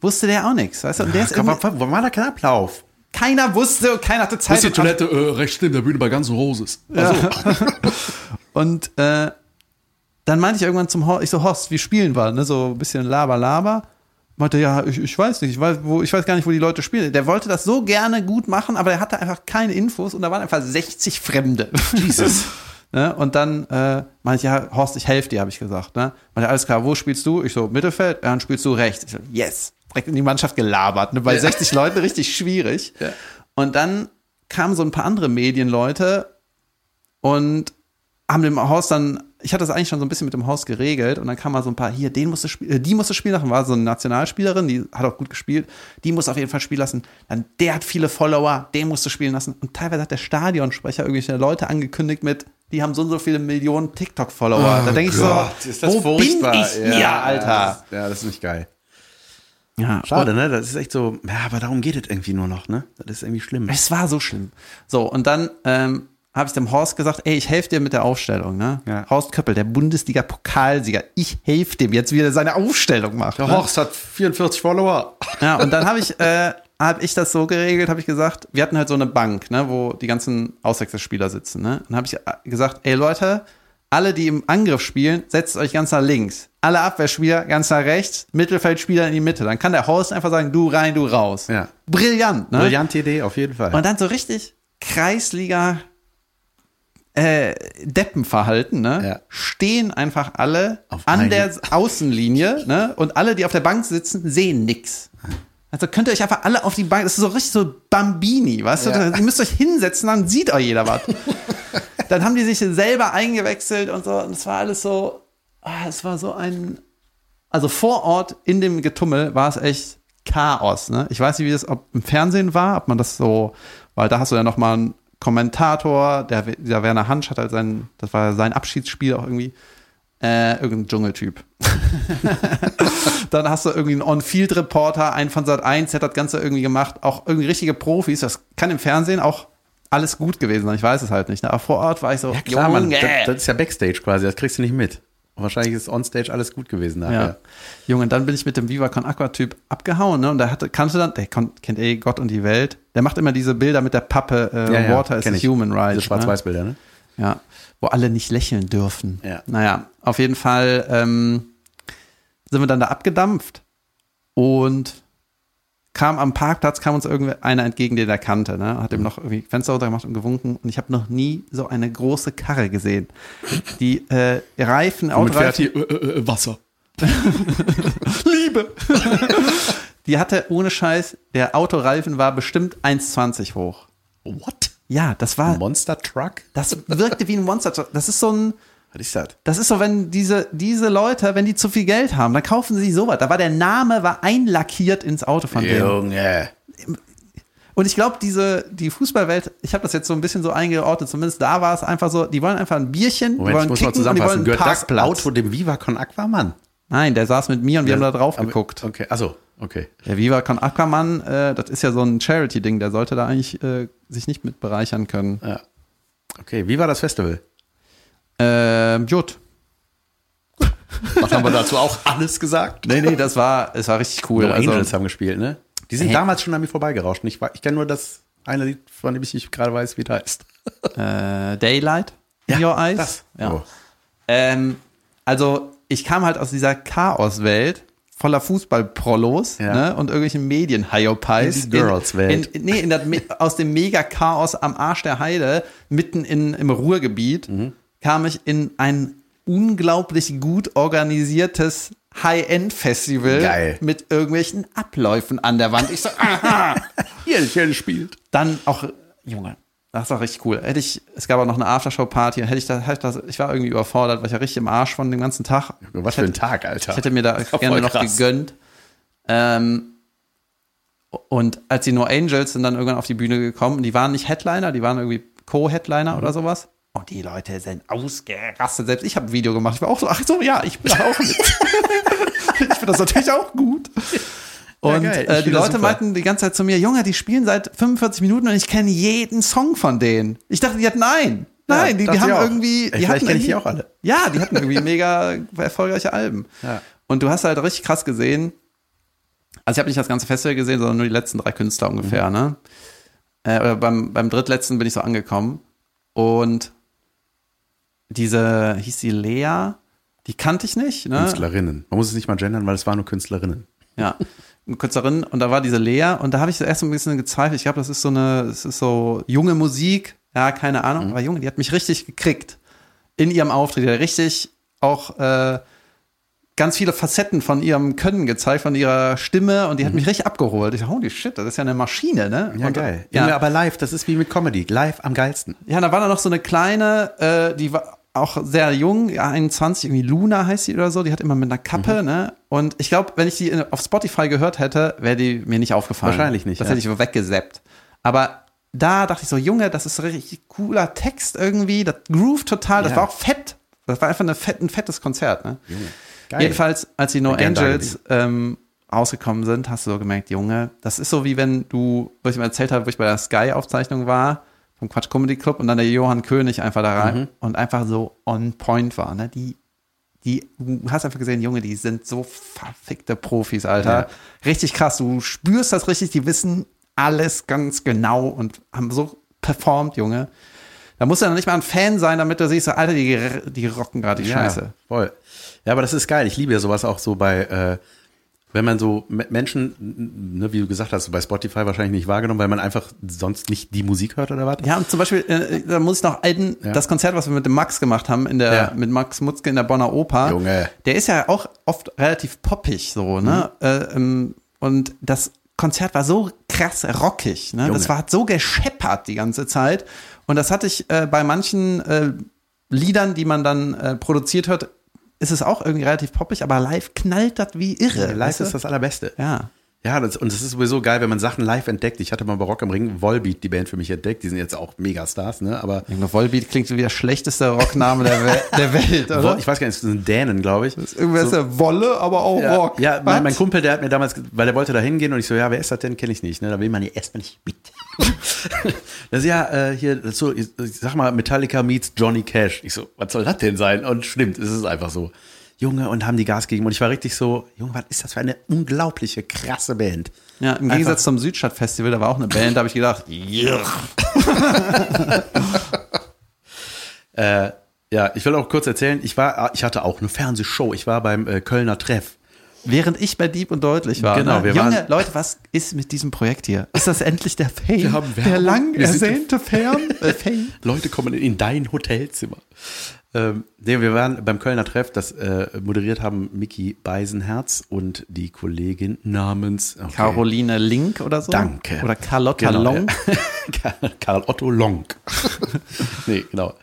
wusste der auch nichts, weißt du? Und der ist wo war der kein Ablauf? keiner wusste und keiner hatte Zeit. um Toilette äh, rechts neben der Bühne bei Guns N' Roses. Also, Und äh, dann meinte ich irgendwann zum Horst, ich so, Horst, wir spielen wir, ne? So ein bisschen Laber, Laber. meinte, ja, ich, ich weiß nicht, ich weiß, wo, ich weiß gar nicht, wo die Leute spielen. Der wollte das so gerne gut machen, aber er hatte einfach keine Infos und da waren einfach 60 Fremde. Jesus. ne? Und dann äh, meinte ich, ja, Horst, ich helfe dir, habe ich gesagt. Ne? Meinte, alles klar, wo spielst du? Ich so, Mittelfeld, ja, dann spielst du rechts. Ich so, yes. Direkt in die Mannschaft gelabert. Ne? Bei 60 Leuten richtig schwierig. Ja. Und dann kamen so ein paar andere Medienleute und haben dem Horst dann, ich hatte das eigentlich schon so ein bisschen mit dem Horst geregelt und dann kam mal so ein paar, hier, den musste spielen, äh, die musste spielen lassen, war so eine Nationalspielerin, die hat auch gut gespielt, die muss auf jeden Fall spielen lassen. Dann, der hat viele Follower, den musste spielen lassen. Und teilweise hat der Stadionsprecher irgendwelche Leute angekündigt mit, die haben so und so viele Millionen TikTok-Follower. da denke ich so, wo bin ich hier, Alter? Ja, das ist nicht geil. Ja, Schade, ne? Das ist echt so, ja, aber darum geht es irgendwie nur noch, ne? Das ist irgendwie schlimm. Es war so schlimm. So, und dann ähm, habe ich dem Horst gesagt, ey, ich helfe dir mit der Aufstellung, ne? Ja. Horst Köppel, der Bundesliga-Pokalsieger, ich helfe dem jetzt, wie er seine Aufstellung macht. Der ne? Horst hat 44 Follower. Ja, und dann habe ich, äh, hab ich das so geregelt, habe ich gesagt, wir hatten halt so eine Bank, ne, wo die ganzen Auswechselspieler sitzen, ne? Dann habe ich äh, gesagt, ey Leute, alle, die im Angriff spielen, setzt euch ganz nach links. Alle Abwehrspieler ganz nach rechts, Mittelfeldspieler in die Mitte. Dann kann der Horst einfach sagen, du rein, du raus. Ja. Brillant, ne? Brillante Idee, auf jeden Fall. Und dann so richtig Kreisliga äh, Deppenverhalten, ne? Ja. Stehen einfach alle Auf an eine- der Außenlinie, ne? Und alle, die auf der Bank sitzen, sehen nix. Also könnt ihr euch einfach alle auf die Bank, das ist so richtig so Bambini, weißt Ja. du? Ihr müsst euch hinsetzen, dann sieht euch jeder was. dann haben die sich selber eingewechselt und so. Und es war alles so, ah, es war so ein, also vor Ort in dem Getummel war es echt Chaos. Ne? Ich weiß nicht, wie das ob im Fernsehen war, ob man das so, weil da hast du ja noch mal einen Kommentator, der, der Werner Hansch hat halt sein, das war sein Abschiedsspiel auch irgendwie, äh, irgendein Dschungeltyp. Dann hast du irgendwie einen On-Field-Reporter, einen von Sat 1, der hat das Ganze irgendwie gemacht, auch irgendwie richtige Profis. Das kann im Fernsehen auch alles gut gewesen sein, ich weiß es halt nicht. Ne? Aber vor Ort war ich so, ja, klar, Mann. Junge. Das, das ist ja Backstage quasi, das kriegst du nicht mit. Und wahrscheinlich ist onstage alles gut gewesen Ja. nachher. Junge, dann bin ich mit dem Viva Con Aqua Typ abgehauen, ne? Und der hatte, kannte dann, der kennt eh Gott und die Welt. Der macht immer diese Bilder mit der Pappe, äh, Ja, ja, Water is ich. Human Right. Diese Schwarz-Weiß-Bilder, ne? Ja, wo alle nicht lächeln dürfen. Ja. Naja, auf jeden Fall ähm, sind wir dann da abgedampft und kam am Parkplatz, kam uns irgendwie einer entgegen, den er kannte, ne? Hat ihm noch irgendwie Fenster runtergemacht und gewunken und ich habe noch nie so eine große Karre gesehen. Die äh, Reifen, Womit fährt Autoreifen, die äh, äh, Wasser? Liebe. die hatte ohne Scheiß, der Autoreifen war bestimmt 1,20 hoch. What? Ja, das war, Monster Truck? das wirkte wie ein Monster. Das ist so ein, Was ist das? Das ist so, wenn diese, diese Leute, wenn die zu viel Geld haben, dann kaufen sie sowas. Da war der Name, war einlackiert ins Auto von denen. Junge. Und ich glaube, diese, die Fußballwelt, ich habe das jetzt so ein bisschen so eingeordnet, zumindest da war es einfach so, die wollen einfach ein Bierchen, die Moment, wollen ich muss mal kicken und die wollen zusammenfassen. Gehört das. Auto dem Viva Con Aquaman? Nein, der saß mit mir und wir haben da drauf Aber- geguckt. Okay, achso, okay. Der Viva Con Aquaman, äh, das ist ja so ein Charity-Ding, der sollte da eigentlich äh, sich nicht mit bereichern können. Ja. Okay, wie war das Festival? Ähm, gut. Was haben wir dazu auch alles gesagt? Nee, nee, das war, es war richtig cool. No Also, Angels haben gespielt, ne? Die sind Hä? damals schon an mir vorbeigerauscht. Ich, war- ich kenne nur das eine Lied, von dem ich nicht gerade weiß, wie das heißt. äh, Daylight in Your Eyes. Das. Ja. Oh. Ähm, also ich kam halt aus dieser Chaoswelt voller Fußballprollos Ja. ne, und irgendwelchen Medien-Hyopies. In die Girls-Welt. In, in, nee, in das, aus dem Mega-Chaos am Arsch der Heide, mitten in, im Ruhrgebiet, Mhm. kam ich in ein unglaublich gut organisiertes High-End-Festival mit irgendwelchen Abläufen an der Wand. Ich so, aha. Hier, hier gespielt. Dann auch, Junge, das war richtig cool. Hätte ich, es gab auch noch eine Aftershow-Party, hätte ich da, hätte ich das, ich war irgendwie überfordert, weil ich ja richtig im Arsch von dem ganzen Tag. Was für ein Tag, Alter. Ich hätte mir da Das gerne noch krass. gegönnt. Ähm, und als die No Angels sind dann irgendwann auf die Bühne gekommen, die waren nicht Headliner, die waren irgendwie Co-Headliner Mhm. oder sowas. Und die Leute sind ausgerastet. Selbst ich habe ein Video gemacht. Ich war auch so, ach so, ja, ich bin da auch mit. ich finde das natürlich auch gut. Und. Ich äh, die Leute super. meinten die ganze Zeit zu mir, Junge, die spielen seit 45 Minuten und ich kenne jeden Song von denen. Ich dachte, die hatten nein. Nein, die, die dachte haben ich auch. irgendwie. Die vielleicht hatten kenn ich die auch alle. Ja, die hatten irgendwie mega erfolgreiche Alben. Ja. Und du hast halt richtig krass gesehen. Also ich habe nicht das ganze Festival gesehen, sondern nur die letzten drei Künstler ungefähr, Mhm. ne? Äh, oder beim, beim drittletzten bin ich so angekommen. Und diese, hieß die Lea, die kannte ich nicht, ne? Künstlerinnen. Man muss es nicht mal gendern, weil es waren nur Künstlerinnen. Ja, Künstlerin und da war diese Lea und da habe ich so erst ein bisschen gezweifelt. Ich glaube, das ist so eine, es ist so junge Musik, ja, keine Ahnung, Mhm. aber Junge, die hat mich richtig gekriegt in ihrem Auftritt, die hat richtig auch äh, ganz viele Facetten von ihrem Können gezeigt, von ihrer Stimme und die hat mich richtig abgeholt. Ich dachte, holy shit, das ist ja eine Maschine, ne? Mhm. Ja, und, geil. Ja, aber live, das ist wie mit Comedy. Live am geilsten. ja, da war da noch so eine kleine, äh, die war auch sehr jung, ja, 21, irgendwie Luna heißt sie oder so, die hat immer mit einer Kappe, ne? Und ich glaube, wenn ich die auf Spotify gehört hätte, wäre die mir nicht aufgefallen. Wahrscheinlich nicht, Das ja. hätte ich weggesappt. Aber da dachte ich so, Junge, das ist so richtig cooler Text irgendwie, das groove total, das Ja. war auch fett. Das war einfach eine fett, ein fettes Konzert, ne? Geil. Jedenfalls, als die No Gern Angels ähm, rausgekommen sind, hast du so gemerkt, Junge, das ist so wie wenn du, wo ich mir erzählt habe, wo ich bei der Sky-Aufzeichnung war, vom Quatsch Comedy Club und dann der Johann König einfach da rein und einfach so on point war. Ne? Die, die, du hast einfach gesehen, Junge, die sind so verfickte Profis, Alter. Ja. Richtig krass. Du spürst das richtig, die wissen alles ganz genau und haben so performt, Junge. Da musst du ja noch nicht mal ein Fan sein, damit du siehst, so, Alter, die, die rocken gerade die Scheiße. Ja, voll. Ja, aber das ist geil. Ich liebe ja sowas auch so bei, äh, wenn man so Me- Menschen, ne, wie du gesagt hast, bei Spotify wahrscheinlich nicht wahrgenommen, weil man einfach sonst nicht die Musik hört oder was? Ja, und zum Beispiel, äh, da muss ich noch einen, Ja. das Konzert, was wir mit dem Max gemacht haben, in der, Ja. mit Max Mutzke in der Bonner Oper. Junge. Der ist ja auch oft relativ poppig, so, ne? Mhm. Äh, ähm, und das Konzert war so krass rockig, ne? Das Junge. war hat so gescheppert die ganze Zeit. Und das hatte ich äh, bei manchen äh, Liedern, die man dann äh, produziert hört, ist es auch irgendwie relativ poppig, aber live knallt das wie irre. Live ist das Allerbeste. Ja. Ja, das, und es ist sowieso geil, wenn man Sachen live entdeckt. Ich hatte mal bei Rock am Ring Volbeat, die Band für mich entdeckt. Die sind jetzt auch Megastars, ne? Aber Volbeat klingt so wie der schlechteste Rockname der, Wel der Welt, oder? ich weiß gar nicht, das sind Dänen, glaube ich. Irgendwer ist ja Wolle, aber auch Ja, Rock. ja mein, mein? Kumpel, der hat mir damals, weil der wollte da hingehen und ich so, ja, wer ist das denn? Kenne ich nicht. Ne? Da will man ja erstmal nicht mit. das ist ja äh, hier, so, ich, ich sag mal, Metallica meets Johnny Cash. Ich so, was soll das denn sein? Und stimmt, es ist einfach so. Junge, und haben die Gas gegeben. Und ich war richtig so, Junge, was ist das für eine unglaubliche, krasse Band? Ja, im Gegensatz zum Südstadtfestival, da war auch eine Band, da habe ich gedacht. Äh, ja, ich will auch kurz erzählen, ich war, ich hatte auch eine Fernsehshow. Ich war beim äh, Kölner Treff. während ich bei Dieb und Deutlich war. Genau, ne? wir Junge, waren- Leute, was ist mit diesem Projekt hier? Ist das endlich der Fame? Wir haben der Werbung. lang Wir sind- ersehnte Fame? Leute kommen in dein Hotelzimmer. Ähm, nee, wir waren beim Kölner Treff, das äh, moderiert haben Mickey Beisenherz und die Kollegin namens okay. Caroline Link oder so? Danke. Oder Carlotta Genau, Long? ja. Karl- Karl Otto Long. nee, genau.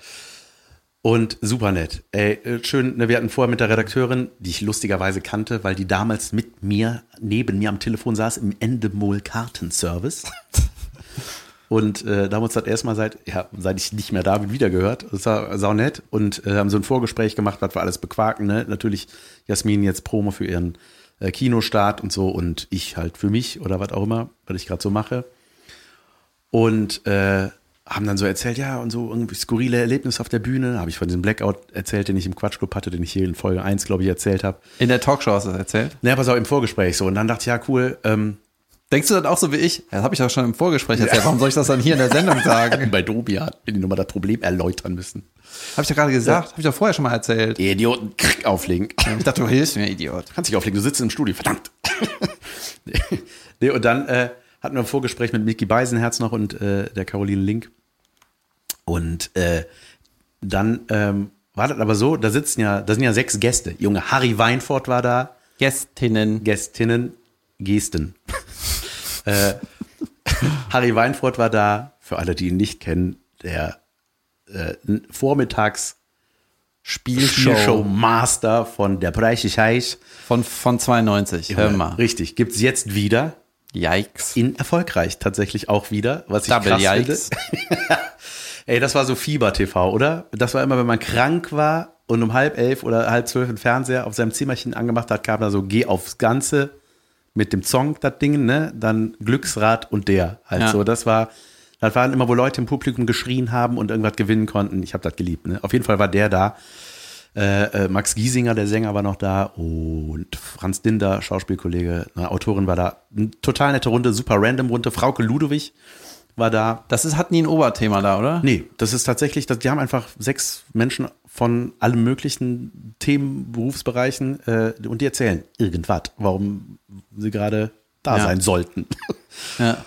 Und super nett. Ey, äh, schön, ne, wir hatten vorher mit der Redakteurin, die ich lustigerweise kannte, weil die damals mit mir, neben mir am Telefon saß, im Endemol Kartenservice. Und äh, da haben wir uns das erstmal seit, ja, seit ich nicht mehr da bin, wieder gehört. Das war sau nett. Und äh, haben so ein Vorgespräch gemacht, was wir alles bequaken. Ne? Natürlich Jasmin jetzt Promo für ihren äh, Kinostart und so und ich halt für mich oder was auch immer, was ich gerade so mache. Und äh, haben dann so erzählt, ja, und so irgendwie skurrile Erlebnisse auf der Bühne. Habe ich von diesem Blackout erzählt, den ich im Quatschclub hatte, den ich hier in Folge 1, glaube ich, erzählt habe. In der Talkshow hast du das erzählt. Naja, pass auf, im Vorgespräch so. Und dann dachte ich, ja, cool, ähm, Denkst du dann auch so wie ich? Das habe ich auch schon im Vorgespräch erzählt. Warum soll ich das dann hier in der Sendung sagen? bei Dobian bin ich nochmal das Problem erläutern müssen. Habe ich doch gerade gesagt. Habe ich doch vorher schon mal erzählt. Ihr Idioten, krieg, auflegen. Ich dachte, du hilfst mir, Idiot. Kannst dich auflegen, du sitzt im Studio, verdammt. nee, und dann äh, hatten wir ein Vorgespräch mit Micky Beisenherz noch und äh, der Caroline Link. Und äh, dann ähm, war das aber so, da sitzen ja, da sind ja sechs Gäste. Junge, Harry Weinfurt war da, Gästinnen. Gästinnen, Gesten. äh, Harry Weinfurt war da, für alle, die ihn nicht kennen, der äh, Vormittags Spielshow. Spielshow-Master von Der Preis Heich. Von, von 92. Hör mal. Richtig, gibt's jetzt wieder. Yikes. In erfolgreich tatsächlich auch wieder, was ich Double krass Yikes. finde. Ey, das war so Fieber-TV, oder? Das war immer, wenn man krank war und um halb elf oder halb zwölf den Fernseher auf seinem Zimmerchen angemacht hat, kam da so Geh aufs Ganze mit dem Song, das Ding, ne? Dann Glücksrad und der. Halt Ja. so, das war, das waren immer, wo Leute im Publikum geschrien haben und irgendwas gewinnen konnten. Ich habe das geliebt, ne? Auf jeden Fall war der da. Äh, äh, Max Giesinger, der Sänger, war noch da und Franz Dinder, Schauspielkollege, eine Autorin war da. Eine total nette Runde, super random Runde. Frauke Ludowig war da. Das ist, hat nie ein Oberthema da, oder? Nee, das ist tatsächlich, das, die haben einfach sechs Menschen von allen möglichen Themen, Berufsbereichen äh, und die erzählen irgendwas, warum sie gerade da Ja. sein sollten. Ja.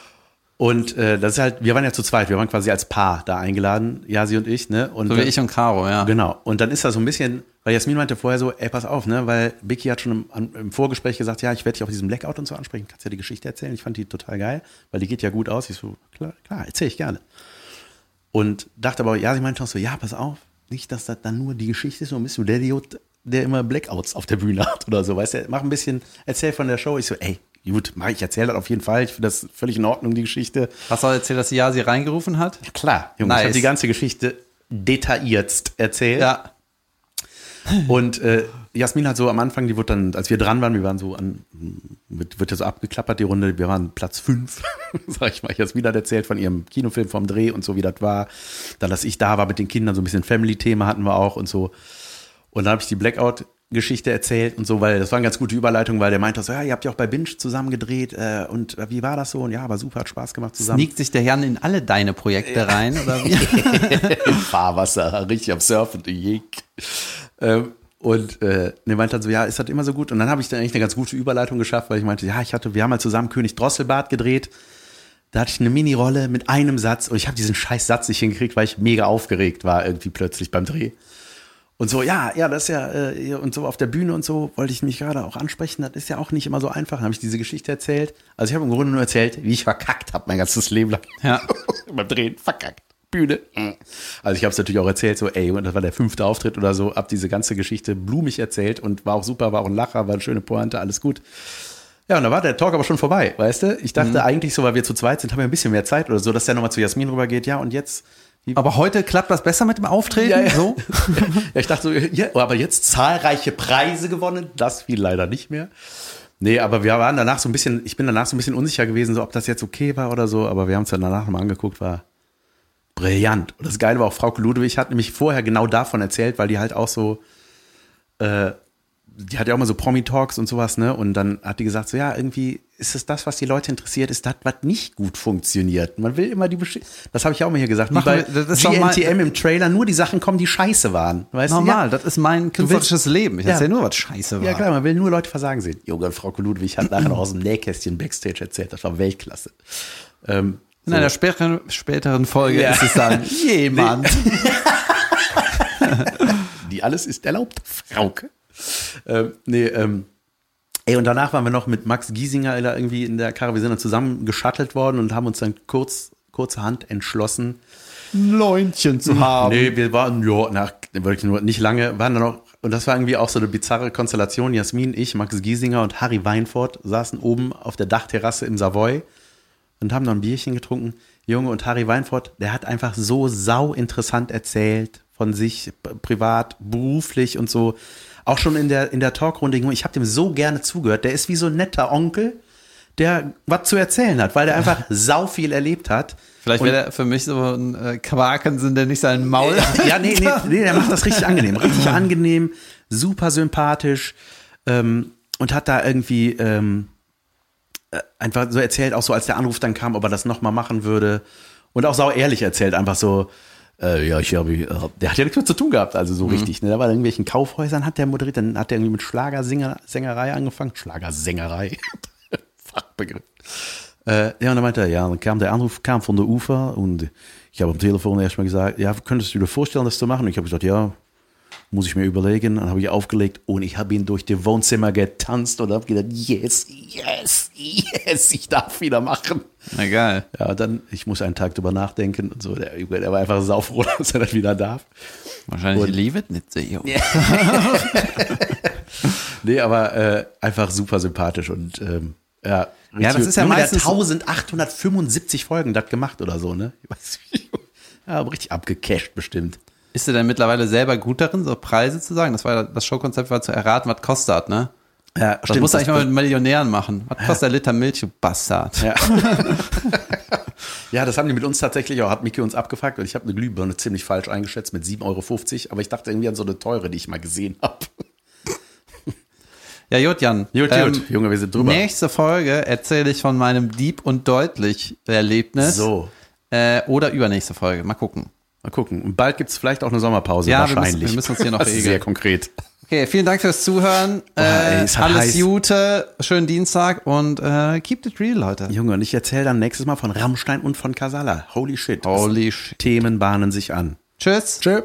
Und äh, das ist halt, wir waren ja zu zweit, wir waren quasi als Paar da eingeladen, Jasi und ich, ne? Und So wie dann- ich und Caro, ja. Genau. Und dann ist das so ein bisschen, weil Jasmin meinte vorher so, ey, pass auf, ne? Weil Vicky hat schon im, im Vorgespräch gesagt, ja, ich werde dich auf diesem Blackout und so ansprechen. Kannst ja die Geschichte erzählen. Ich fand die total geil, weil die geht ja gut aus. Ich so, klar, klar, erzähl ich gerne. Und dachte aber, ja, sie meinte auch so, ja, pass auf, nicht, dass das dann nur die Geschichte ist, und bist du der Idiot, der immer Blackouts auf der Bühne hat oder so, weißt du, mach ein bisschen, erzähl von der Show. Ich so, ey, gut, mach ich, erzähl das auf jeden Fall. Ich finde das völlig in Ordnung, die Geschichte. Hast du auch erzählt, dass sie ja sie reingerufen hat? Klar, Junge, ich Nice. habe die ganze Geschichte detailliert erzählt. Ja. Und äh, Jasmin hat so am Anfang, die wurde dann, als wir dran waren, wir waren so an, wird, wird ja so abgeklappert, die Runde, wir waren Platz fünf, sag ich mal. Jasmin hat erzählt von ihrem Kinofilm vom Dreh und so, wie das war. Dann, dass ich da war mit den Kindern, so ein bisschen Family-Thema hatten wir auch und so. Und dann habe ich die Blackout-Geschichte erzählt und so, weil das war eine ganz gute Überleitung, weil der meinte so, ja, ihr habt ja auch bei Binge zusammen gedreht äh, und äh, wie war das so? Und ja, aber super, hat Spaß gemacht zusammen. Sneakt sich der Jan in alle deine Projekte rein, oder wie? im Fahrwasser, richtig am Surfen, Jek. Ähm, und äh, der meinte dann so, ja, ist das immer so gut? Und dann habe ich dann eigentlich eine ganz gute Überleitung geschafft, weil ich meinte, ja, ich hatte, wir haben mal zusammen König Drosselbart gedreht. Da hatte ich eine Mini-Rolle mit einem Satz und ich habe diesen scheiß Satz nicht hingekriegt, weil ich mega aufgeregt war irgendwie plötzlich beim Dreh. Und so, ja, ja, das ist ja, äh, und so auf der Bühne und so wollte ich mich gerade auch ansprechen. Das ist ja auch nicht immer so einfach. Dann habe ich diese Geschichte erzählt. Also ich habe im Grunde nur erzählt, wie ich verkackt habe mein ganzes Leben lang. Ja. Beim Drehen, verkackt. Bühne. Also ich habe es natürlich auch erzählt, so, ey, und das war der fünfte Auftritt oder so, hab diese ganze Geschichte blumig erzählt und war auch super, war auch ein Lacher, war eine schöne Pointe, alles gut. Ja, und da war der Talk aber schon vorbei, weißt du? Ich dachte eigentlich so, weil wir zu zweit sind, haben wir ein bisschen mehr Zeit oder so, dass der nochmal zu Jasmin rübergeht. Ja, und jetzt, Aber heute klappt das besser mit dem Auftreten? Ja, ja. So? ja, ich dachte so, ja, aber jetzt zahlreiche Preise gewonnen. Das fiel leider nicht mehr. Nee, aber wir waren danach so ein bisschen, ich bin danach so ein bisschen unsicher gewesen, so ob das jetzt okay war oder so, aber wir haben es dann danach nochmal angeguckt, war brillant. Und das Geile war auch, Frau Ludwig hat nämlich vorher genau davon erzählt, weil die halt auch so, äh, die hat ja auch mal so Promi-Talks und sowas, ne? Und dann hat die gesagt, so ja, irgendwie ist es das, was die Leute interessiert, ist das, was nicht gut funktioniert. Man will immer die Besch Das habe ich auch mal hier gesagt. Wie bei das GNTM im Trailer nur die Sachen kommen, die scheiße waren. Weißt Normal, du? das ist mein künstlerisches Leben. Ich Ja. erzähle nur, was scheiße war. Ja. ja, klar, man will nur Leute versagen sehen. Junge, Frau Ludwig hat nachher noch aus dem Nähkästchen Backstage erzählt. Das war Weltklasse. Ähm, In einer späteren, späteren Folge Ja. ist es dann jemand. die alles ist erlaubt, Frauke. Ähm, nee, ähm, ey, und danach waren wir noch mit Max Giesinger da irgendwie in der Karre. Wir sind dann zusammen geschattelt worden und haben uns dann kurz, kurzerhand entschlossen, Leunchen zu haben. Nee, wir waren, ja, nach, wirklich nur nicht lange, waren dann noch, und das war irgendwie auch so eine bizarre Konstellation. Jasmin, ich, Max Giesinger und Harry Weinfurt saßen oben auf der Dachterrasse im Savoy und haben noch ein Bierchen getrunken. Junge, und Harry Weinfurt, der hat einfach so sau interessant erzählt von sich, privat, beruflich und so. Auch schon in der, in der Talkrunde, ich habe dem so gerne zugehört. Der ist wie so ein netter Onkel, der was zu erzählen hat, weil der einfach sau viel erlebt hat. Vielleicht wäre der für mich so ein äh, Quakensen, der nicht sein Maul ja, nee, nee, nee, der macht das richtig angenehm. Richtig angenehm, super sympathisch ähm, und hat da irgendwie ähm, äh, einfach so erzählt, auch so als der Anruf dann kam, ob er das nochmal machen würde. Und auch sau ehrlich erzählt, einfach so, äh, ja, ich habe, äh, der hat ja nichts mehr zu tun gehabt, also so richtig. Ne? Da war in irgendwelchen Kaufhäusern, hat der moderiert, dann hat der irgendwie mit Schlagersängerei angefangen. Schlagersängerei, Fachbegriff. Äh, ja, und dann meinte er, ja, dann kam der Anruf kam von der Ufer und ich habe am Telefon erstmal gesagt, ja, könntest du dir vorstellen, das zu machen? Und ich habe gesagt, ja, muss ich mir überlegen. Dann habe ich aufgelegt und ich habe ihn durch die Wohnzimmer getanzt und habe gedacht, yes, yes, yes, ich darf wieder machen. Geil. Ja, dann, ich muss einen Tag drüber nachdenken und so. Der, der war einfach saufroh, dass er das wieder darf. Wahrscheinlich Und- es nicht so. jung. Nee, aber äh, einfach super sympathisch und ähm, ja. Ja, das ist ja meistens hat so- 1875 Folgen das gemacht oder so, ne? Ich weiß nicht. Ja, aber richtig abgecasht bestimmt. Ist er denn mittlerweile selber gut darin, so Preise zu sagen? Das war das Showkonzept war zu erraten, was kostet, ne? Ja, Das musst du eigentlich mal mit Millionären machen. Was kostet der Liter Milch, du Bastard? Ja. ja, das haben die mit uns tatsächlich auch, hat Miki uns abgefragt und ich habe eine Glühbirne ziemlich falsch eingeschätzt mit 7,50 Euro, aber ich dachte irgendwie an so eine teure, die ich mal gesehen habe. Ja, gut, Jan. Gut, gut, Junge, wir sind drüber. Nächste Folge erzähle ich von meinem Dieb und Deutlich Erlebnis. So. Äh, oder übernächste Folge. Mal gucken. Mal gucken. Und bald gibt's vielleicht auch eine Sommerpause, Ja, wir wahrscheinlich. müssen- wir müssen uns hier noch das regeln. sehr konkret. Okay, vielen Dank fürs Zuhören. ey, äh, es alles heiß. Gute, schönen Dienstag und äh, keep it real, Leute. Junge, und ich erzähle dann nächstes Mal von Rammstein und von Casala. Holy shit. Holy shit. Themen bahnen sich an. Tschüss. Tschö.